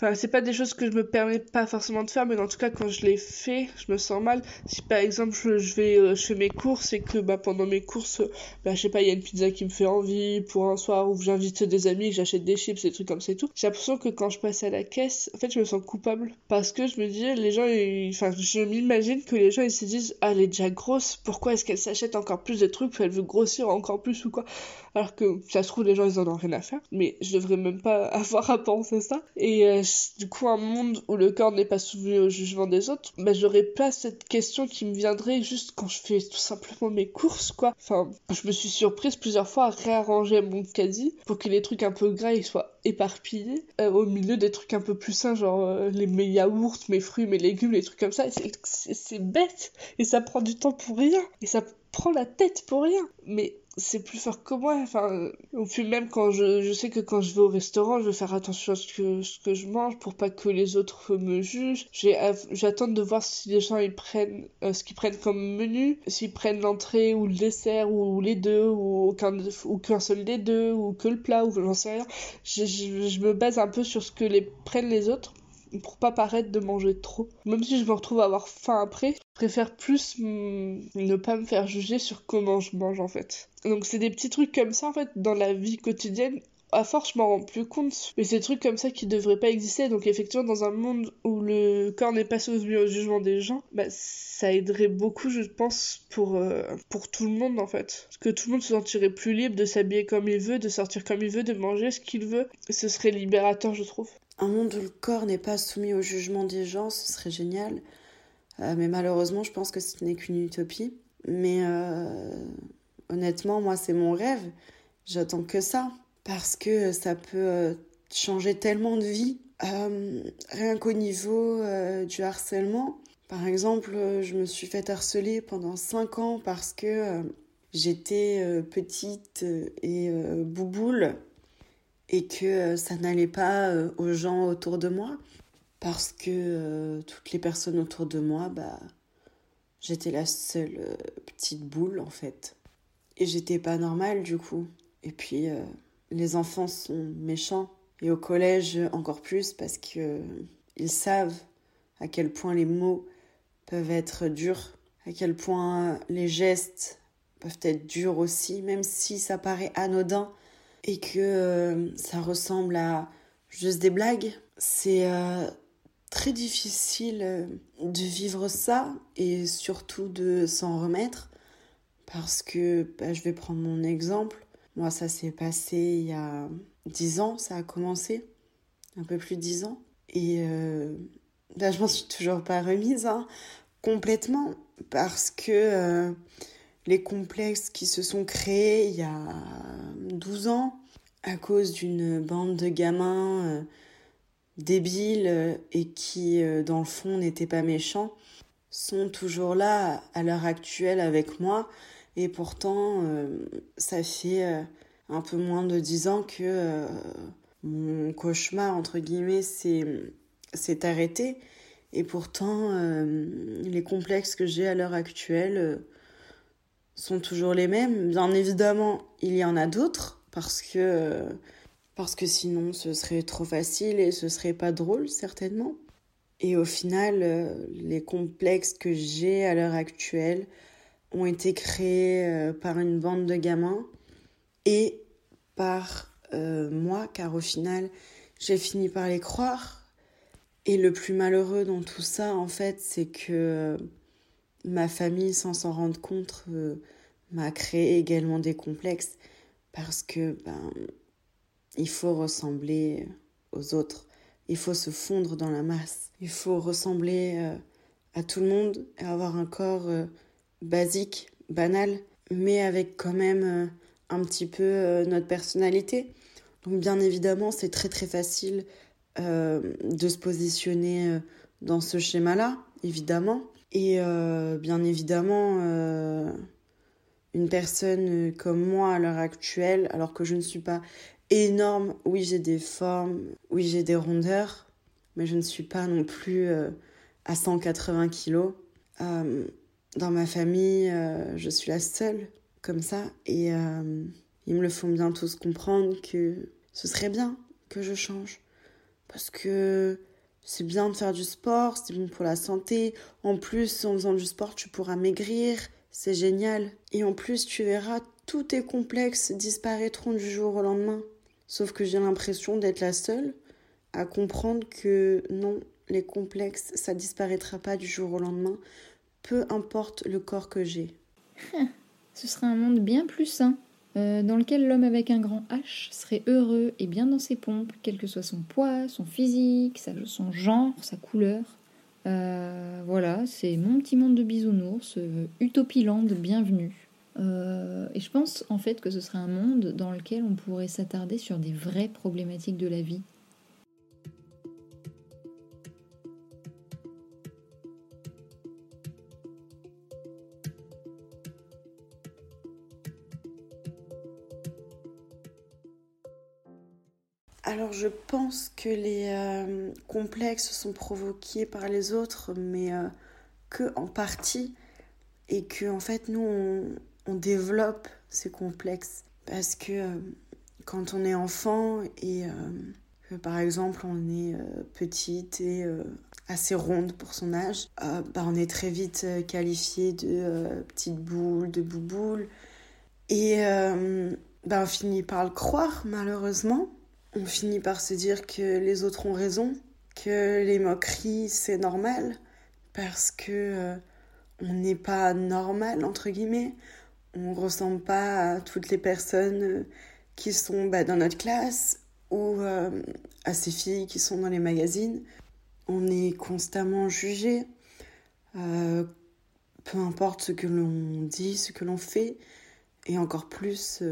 Enfin, c'est pas des choses que je me permets pas forcément de faire, mais en tout cas, quand je les fais, je me sens mal. Si par exemple, je, vais, euh, je fais mes courses et que bah, pendant mes courses, bah, je sais pas, il y a une pizza qui me fait envie pour un soir où j'invite des amis, j'achète des chips, des trucs comme ça et tout. J'ai l'impression que quand je passe à la caisse, en fait, je me sens coupable parce que je me dis, les gens, enfin, je m'imagine que les gens ils se disent, ah, elle est déjà grosse, pourquoi est-ce qu'elle s'achète encore plus de trucs, elle veut grossir encore plus ou quoi? Alors que ça se trouve, les gens ils en ont rien à faire, mais je devrais même pas avoir à penser ça. Et euh, du coup, un monde où le corps n'est pas soumis au jugement des autres, bah, j'aurais pas cette question qui me viendrait juste quand je fais tout simplement mes courses, quoi. Enfin, je me suis surprise plusieurs fois à réarranger mon caddie pour que les trucs un peu gras ils soient éparpillés euh, au milieu des trucs un peu plus sains, genre euh, les, mes yaourts, mes fruits, mes légumes, les trucs comme ça. C'est bête et ça prend du temps pour rien. Et ça prends la tête pour rien. Mais c'est plus fort que moi. Enfin, ou puis même quand je, je sais que quand je vais au restaurant, je vais faire attention à ce que, ce que je mange pour pas que les autres me jugent. J'attends de voir si les gens ils prennent euh, ce qu'ils prennent comme menu, s'ils prennent l'entrée ou le dessert ou, les deux ou aucun ou qu'un seul des deux ou que le plat ou j'en sais rien. Je, je, je me base un peu sur ce que les prennent les autres pour pas paraître de manger trop. Même si je me retrouve à avoir faim après, préfère plus ne pas me faire juger sur comment je mange en fait. Donc c'est des petits trucs comme ça en fait dans la vie quotidienne. À force, je m'en rends plus compte. Mais c'est des trucs comme ça qui devraient pas exister. Donc effectivement, dans un monde où le corps n'est pas soumis au jugement des gens, bah, ça aiderait beaucoup, je pense, pour, euh, pour tout le monde en fait. Parce que tout le monde se sentirait plus libre de s'habiller comme il veut, de sortir comme il veut, de manger ce qu'il veut. Ce serait libérateur, je trouve. Un monde où le corps n'est pas soumis au jugement des gens, ce serait génial. Euh, mais malheureusement, je pense que ce n'est qu'une utopie. Mais euh, honnêtement, moi, c'est mon rêve. J'attends que ça. Parce que ça peut euh, changer tellement de vies. rien qu'au niveau du harcèlement. Par exemple, je me suis fait harceler pendant 5 ans parce que j'étais petite et bouboule et que ça n'allait pas aux gens autour de moi parce que euh, toutes les personnes autour de moi, bah, j'étais la seule petite boule en fait. Et j'étais pas normale du coup. Et puis les enfants sont méchants et au collège encore plus parce que ils savent à quel point les mots peuvent être durs, à quel point les gestes peuvent être durs aussi, même si ça paraît anodin et que euh, ça ressemble à juste des blagues, c'est euh, très difficile euh, de vivre ça et surtout de s'en remettre parce que bah, je vais prendre mon exemple. Moi, ça s'est passé il y a 10 ans, ça a commencé, un peu plus de 10 ans. Et bah, je m'en suis toujours pas remise hein, complètement parce que les complexes qui se sont créés il y a 12 ans à cause d'une bande de gamins euh, débiles euh, et qui, euh, dans le fond, n'étaient pas méchants, sont toujours là à l'heure actuelle avec moi. Et pourtant, ça fait un peu moins de 10 ans que mon cauchemar, entre guillemets, s'est arrêté. Et pourtant, les complexes que j'ai à l'heure actuelle sont toujours les mêmes. Bien évidemment, il y en a d'autres parce que parce que sinon ce serait trop facile et ce serait pas drôle certainement. Et au final, euh, les complexes que j'ai à l'heure actuelle ont été créés euh, par une bande de gamins et par euh, moi, car au final, j'ai fini par les croire. Et le plus malheureux dans tout ça, en fait, c'est que ma famille, sans s'en rendre compte, m'a créé également des complexes parce que ben, il faut ressembler aux autres, il faut se fondre dans la masse, il faut ressembler euh, à tout le monde et avoir un corps euh, basique, banal, mais avec quand même euh, un petit peu notre personnalité. Donc bien évidemment, c'est très très facile de se positionner dans ce schéma-là, évidemment. Et bien évidemment, une personne euh, comme moi à l'heure actuelle, alors que je ne suis pas énorme, oui j'ai des formes, oui j'ai des rondeurs, mais je ne suis pas non plus euh, à 180 kilos. Euh, dans ma famille, je suis la seule comme ça et ils me le font bien tous comprendre que ce serait bien que je change parce que c'est bien de faire du sport, c'est bon pour la santé. En plus, en faisant du sport, tu pourras maigrir, c'est génial. Et en plus, tu verras, tous tes complexes disparaîtront du jour au lendemain. Sauf que j'ai l'impression d'être la seule à comprendre que non, les complexes, ça disparaîtra pas du jour au lendemain, peu importe le corps que j'ai. Ce serait un monde bien plus sain, euh, dans lequel l'homme avec un grand H serait heureux et bien dans ses pompes, quel que soit son poids, son physique, son genre, sa couleur. Euh, voilà, c'est mon petit monde de bisounours, euh, Utopiland, bienvenue. Euh, et je pense en fait que ce serait un monde dans lequel on pourrait s'attarder sur des vraies problématiques de la vie. Alors je pense que les euh, complexes sont provoqués par les autres, mais euh, que en partie, et que en fait nous on, on développe ces complexes parce que euh, quand on est enfant et que par exemple on est petite et assez ronde pour son âge, bah, on est très vite qualifié de petite boule, de bouboule, et bah, on finit par le croire malheureusement. On finit par se dire que les autres ont raison, que les moqueries c'est normal parce que euh, on n'est pas normal entre guillemets, on ressemble pas à toutes les personnes euh, qui sont bah, dans notre classe ou euh, à ces filles qui sont dans les magazines. On est constamment jugé, peu importe ce que l'on dit, ce que l'on fait, et encore plus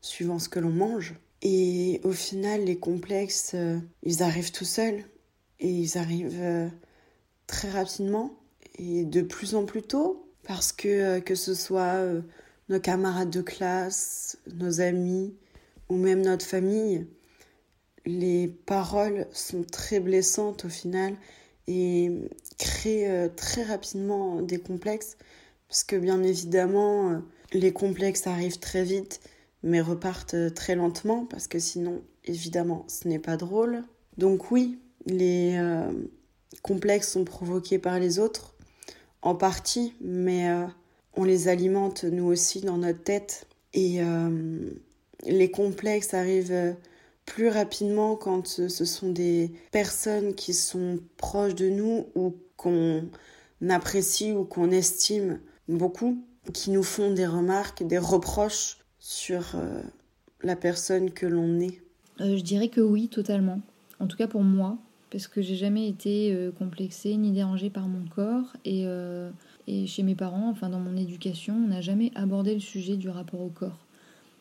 suivant ce que l'on mange. Et au final, les complexes, euh, ils arrivent tout seuls. Et ils arrivent euh, très rapidement et de plus en plus tôt. Parce que euh, que ce soit nos camarades de classe, nos amis ou même notre famille, les paroles sont très blessantes au final et créent très rapidement des complexes. Parce que bien évidemment, les complexes arrivent très vite mais repartent euh, très lentement parce que sinon, évidemment, ce n'est pas drôle. Donc oui, les euh, complexes sont provoqués par les autres, en partie, mais euh, on les alimente nous aussi dans notre tête. Et les complexes arrivent plus rapidement quand ce sont des personnes qui sont proches de nous ou qu'on apprécie ou qu'on estime beaucoup, qui nous font des remarques, des reproches sur euh, la personne que l'on est euh, Je dirais que oui, totalement. En tout cas pour moi, parce que j'ai jamais été euh, complexée ni dérangée par mon corps. Et, et chez mes parents, enfin dans mon éducation, on n'a jamais abordé le sujet du rapport au corps.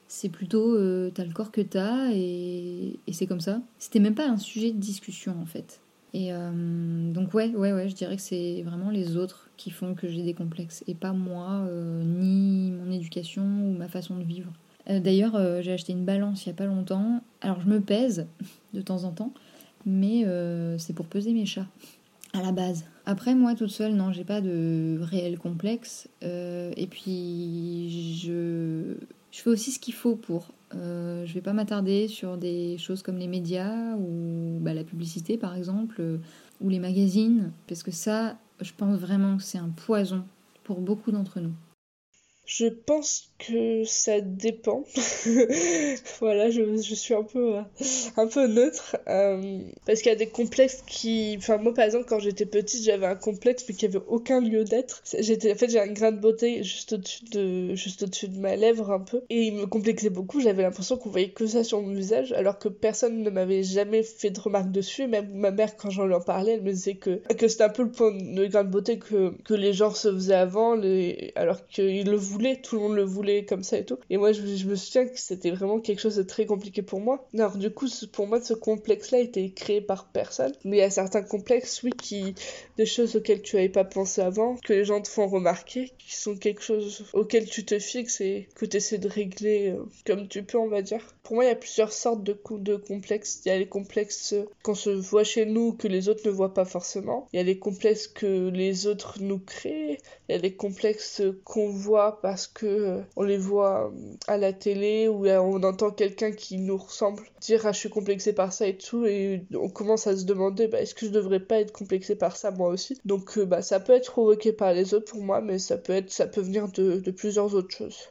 C'est plutôt t'as le corps que t'as et, c'est comme ça. C'était même pas un sujet de discussion en fait. Et donc ouais, ouais, ouais, je dirais que c'est vraiment les autres qui font que j'ai des complexes et pas moi, euh, ni mon éducation ou ma façon de vivre. Euh, d'ailleurs, euh, j'ai acheté une balance il y a pas longtemps. Alors je me pèse de temps en temps, mais c'est pour peser mes chats à la base. Après, moi toute seule, non, j'ai pas de réel complexe. et puis, je, fais aussi ce qu'il faut pour. je vais pas m'attarder sur des choses comme les médias ou bah, la publicité, par exemple, ou les magazines, parce que ça, je pense vraiment que c'est un poison pour beaucoup d'entre nous. Je pense que ça dépend. voilà, je, je, suis un peu, euh, un peu neutre. Euh, parce qu'il y a des complexes qui. Enfin, moi par exemple, quand j'étais petite, j'avais un complexe mais qui avait aucun lieu d'être. En fait, j'ai un grain de beauté juste au-dessus de, au-dessus de ma lèvre un peu. Et il me complexait beaucoup. J'avais l'impression qu'on voyait que ça sur mon visage, alors que personne ne m'avait jamais fait de remarques dessus. Même ma mère, quand j'en lui en parlais, elle me disait que, que c'était un peu le point de grain de beauté que, que les gens se faisaient avant, les... alors qu'ils le voulaient, tout le monde le voulait comme ça et tout. Et moi, je, me souviens que c'était vraiment quelque chose de très compliqué pour moi. Alors, du coup, pour moi, ce complexe-là était créé par personne. Mais il y a certains complexes, oui, qui, des choses auxquelles tu n'avais pas pensé avant, que les gens te font remarquer, qui sont quelque chose auquel tu te fixes et que tu essaies de régler euh, comme tu peux, on va dire. Pour moi, il y a plusieurs sortes de, de complexes. Il y a les complexes qu'on se voit chez nous que les autres ne voient pas forcément. Il y a les complexes que les autres nous créent. Il y a les complexes qu'on voit parce que euh, on les voit euh, à la télé ou on entend quelqu'un qui nous ressemble dire ah je suis complexé par ça et tout et on commence à se demander bah, est-ce que je devrais pas être complexé par ça moi aussi? Donc euh, bah ça peut être provoqué par les autres pour moi mais ça peut être ça peut venir de, de plusieurs autres choses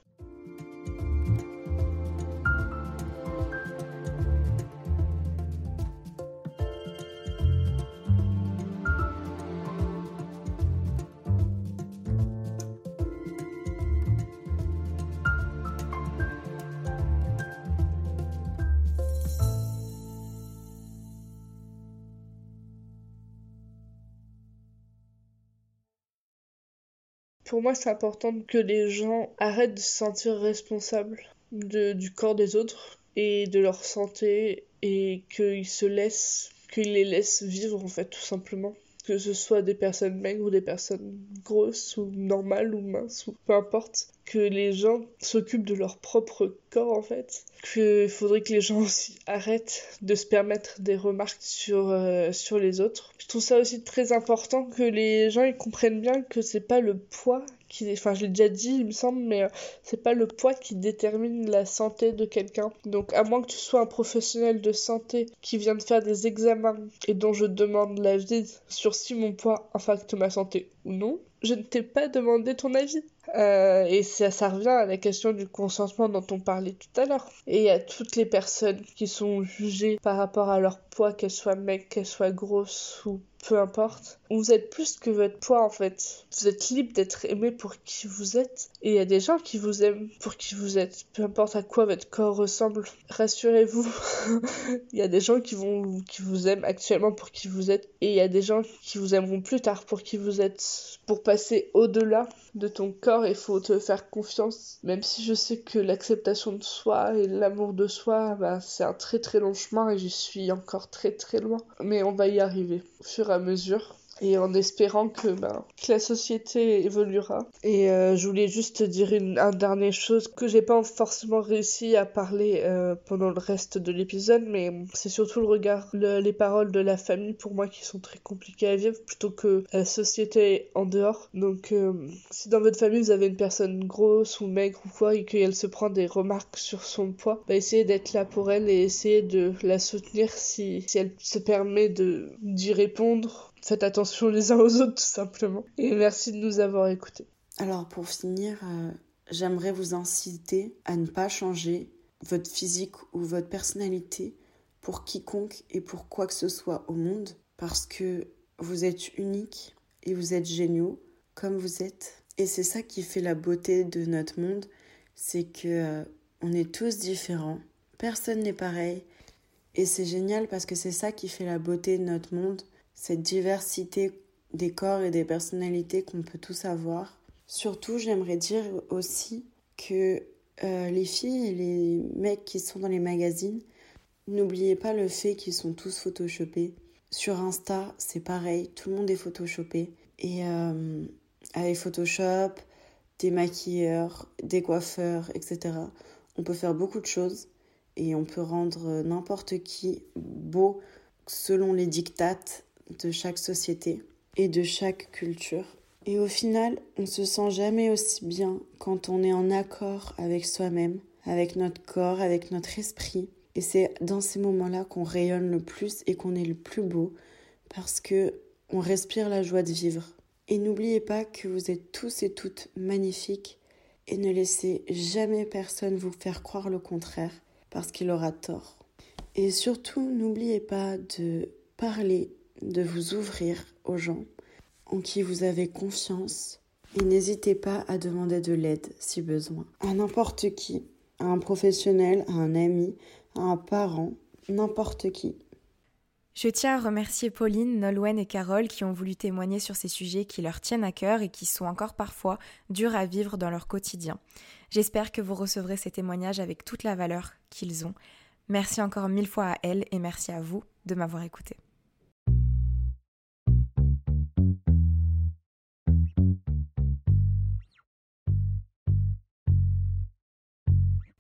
Pour moi, c'est important que les gens arrêtent de se sentir responsables de, du corps des autres et de leur santé et qu'ils se laissent, qu'ils les laissent vivre en fait, tout simplement. que ce soit des personnes maigres ou des personnes grosses ou normales ou minces ou peu importe, que les gens s'occupent de leur propre corps en fait, qu'il faudrait que les gens aussi arrêtent de se permettre des remarques sur, euh, sur les autres. Je trouve ça aussi très important que les gens ils comprennent bien que c'est pas le poids qui, enfin je l'ai déjà dit il me semble, mais euh, c'est pas le poids qui détermine la santé de quelqu'un. Donc à moins que tu sois un professionnel de santé qui vient de faire des examens et dont je demande l'avis sur si mon poids impacte ma santé ou non, je ne t'ai pas demandé ton avis. Euh, et ça, ça revient à la question du consentement dont on parlait tout à l'heure. Et à toutes les personnes qui sont jugées par rapport à leur poids, qu'elles soient mecs, qu'elles soient grosses ou peu importe. Vous êtes plus que votre poids en fait. Vous êtes libre d'être aimé pour qui vous êtes. Et il y a des gens qui vous aiment pour qui vous êtes. Peu importe à quoi votre corps ressemble. Rassurez-vous. il y a des gens qui vont qui vous aiment actuellement pour qui vous êtes. Et il y a des gens qui vous aimeront plus tard pour qui vous êtes. Pour passer au-delà de ton corps, il faut te faire confiance. Même si je sais que l'acceptation de soi et l'amour de soi, bah, c'est un très très long chemin et j'y suis encore très très loin. Mais on va y arriver au fur et à mesure et en espérant que, ben, que la société évoluera. Et euh, je voulais juste dire une, un dernière chose que j'ai pas forcément réussi à parler euh, pendant le reste de l'épisode, mais c'est surtout le regard, le, les paroles de la famille pour moi qui sont très compliquées à vivre plutôt que la société en dehors. Donc euh, si dans votre famille vous avez une personne grosse ou maigre ou quoi et qu'elle se prend des remarques sur son poids, bah, essayez d'être là pour elle et essayez de la soutenir si, si elle se permet de d'y répondre faites attention les uns aux autres tout simplement. Et merci de nous avoir écoutés. Alors pour finir, euh, j'aimerais vous inciter à ne pas changer votre physique ou votre personnalité pour quiconque et pour quoi que ce soit au monde parce que vous êtes unique et vous êtes géniaux comme vous êtes. Et c'est ça qui fait la beauté de notre monde, c'est que euh, on est tous différents, personne n'est pareil et c'est génial parce que c'est ça qui fait la beauté de notre monde, cette diversité des corps et des personnalités qu'on peut tous avoir. Surtout, j'aimerais dire aussi que euh, les filles et les mecs qui sont dans les magazines, n'oubliez pas le fait qu'ils sont tous photoshopés. Sur Insta, c'est pareil, tout le monde est photoshopé. Et euh, avec Photoshop, des maquilleurs, des coiffeurs, etc., on peut faire beaucoup de choses et on peut rendre n'importe qui beau selon les dictates de chaque société et de chaque culture. Et au final, on se sent jamais aussi bien quand on est en accord avec soi-même, avec notre corps, avec notre esprit. Et c'est dans ces moments-là qu'on rayonne le plus et qu'on est le plus beau parce que on respire la joie de vivre. Et n'oubliez pas que vous êtes tous et toutes magnifiques et ne laissez jamais personne vous faire croire le contraire parce qu'il aura tort. Et surtout, n'oubliez pas de parler de vous ouvrir aux gens en qui vous avez confiance et n'hésitez pas à demander de l'aide si besoin. À n'importe qui, à un professionnel, à un ami, à un parent, n'importe qui. Je tiens à remercier Pauline, Nolwenn et Carole qui ont voulu témoigner sur ces sujets qui leur tiennent à cœur et qui sont encore parfois durs à vivre dans leur quotidien. J'espère que vous recevrez ces témoignages avec toute la valeur qu'ils ont. Merci encore mille fois à elles et merci à vous de m'avoir écouté.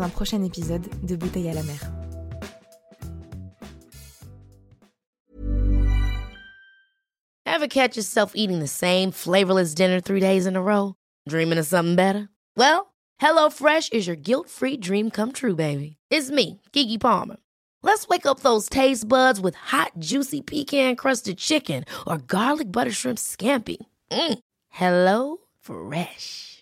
un prochain épisode de Bouteille à la mer. Ever catch yourself eating the same flavorless dinner three days in a row? Dreaming of something better? Well, HelloFresh is your guilt-free dream come true, baby. It's me, Kiki Palmer. Let's wake up those taste buds with hot, juicy pecan-crusted chicken or garlic butter shrimp scampi. Mm. Hello Fresh.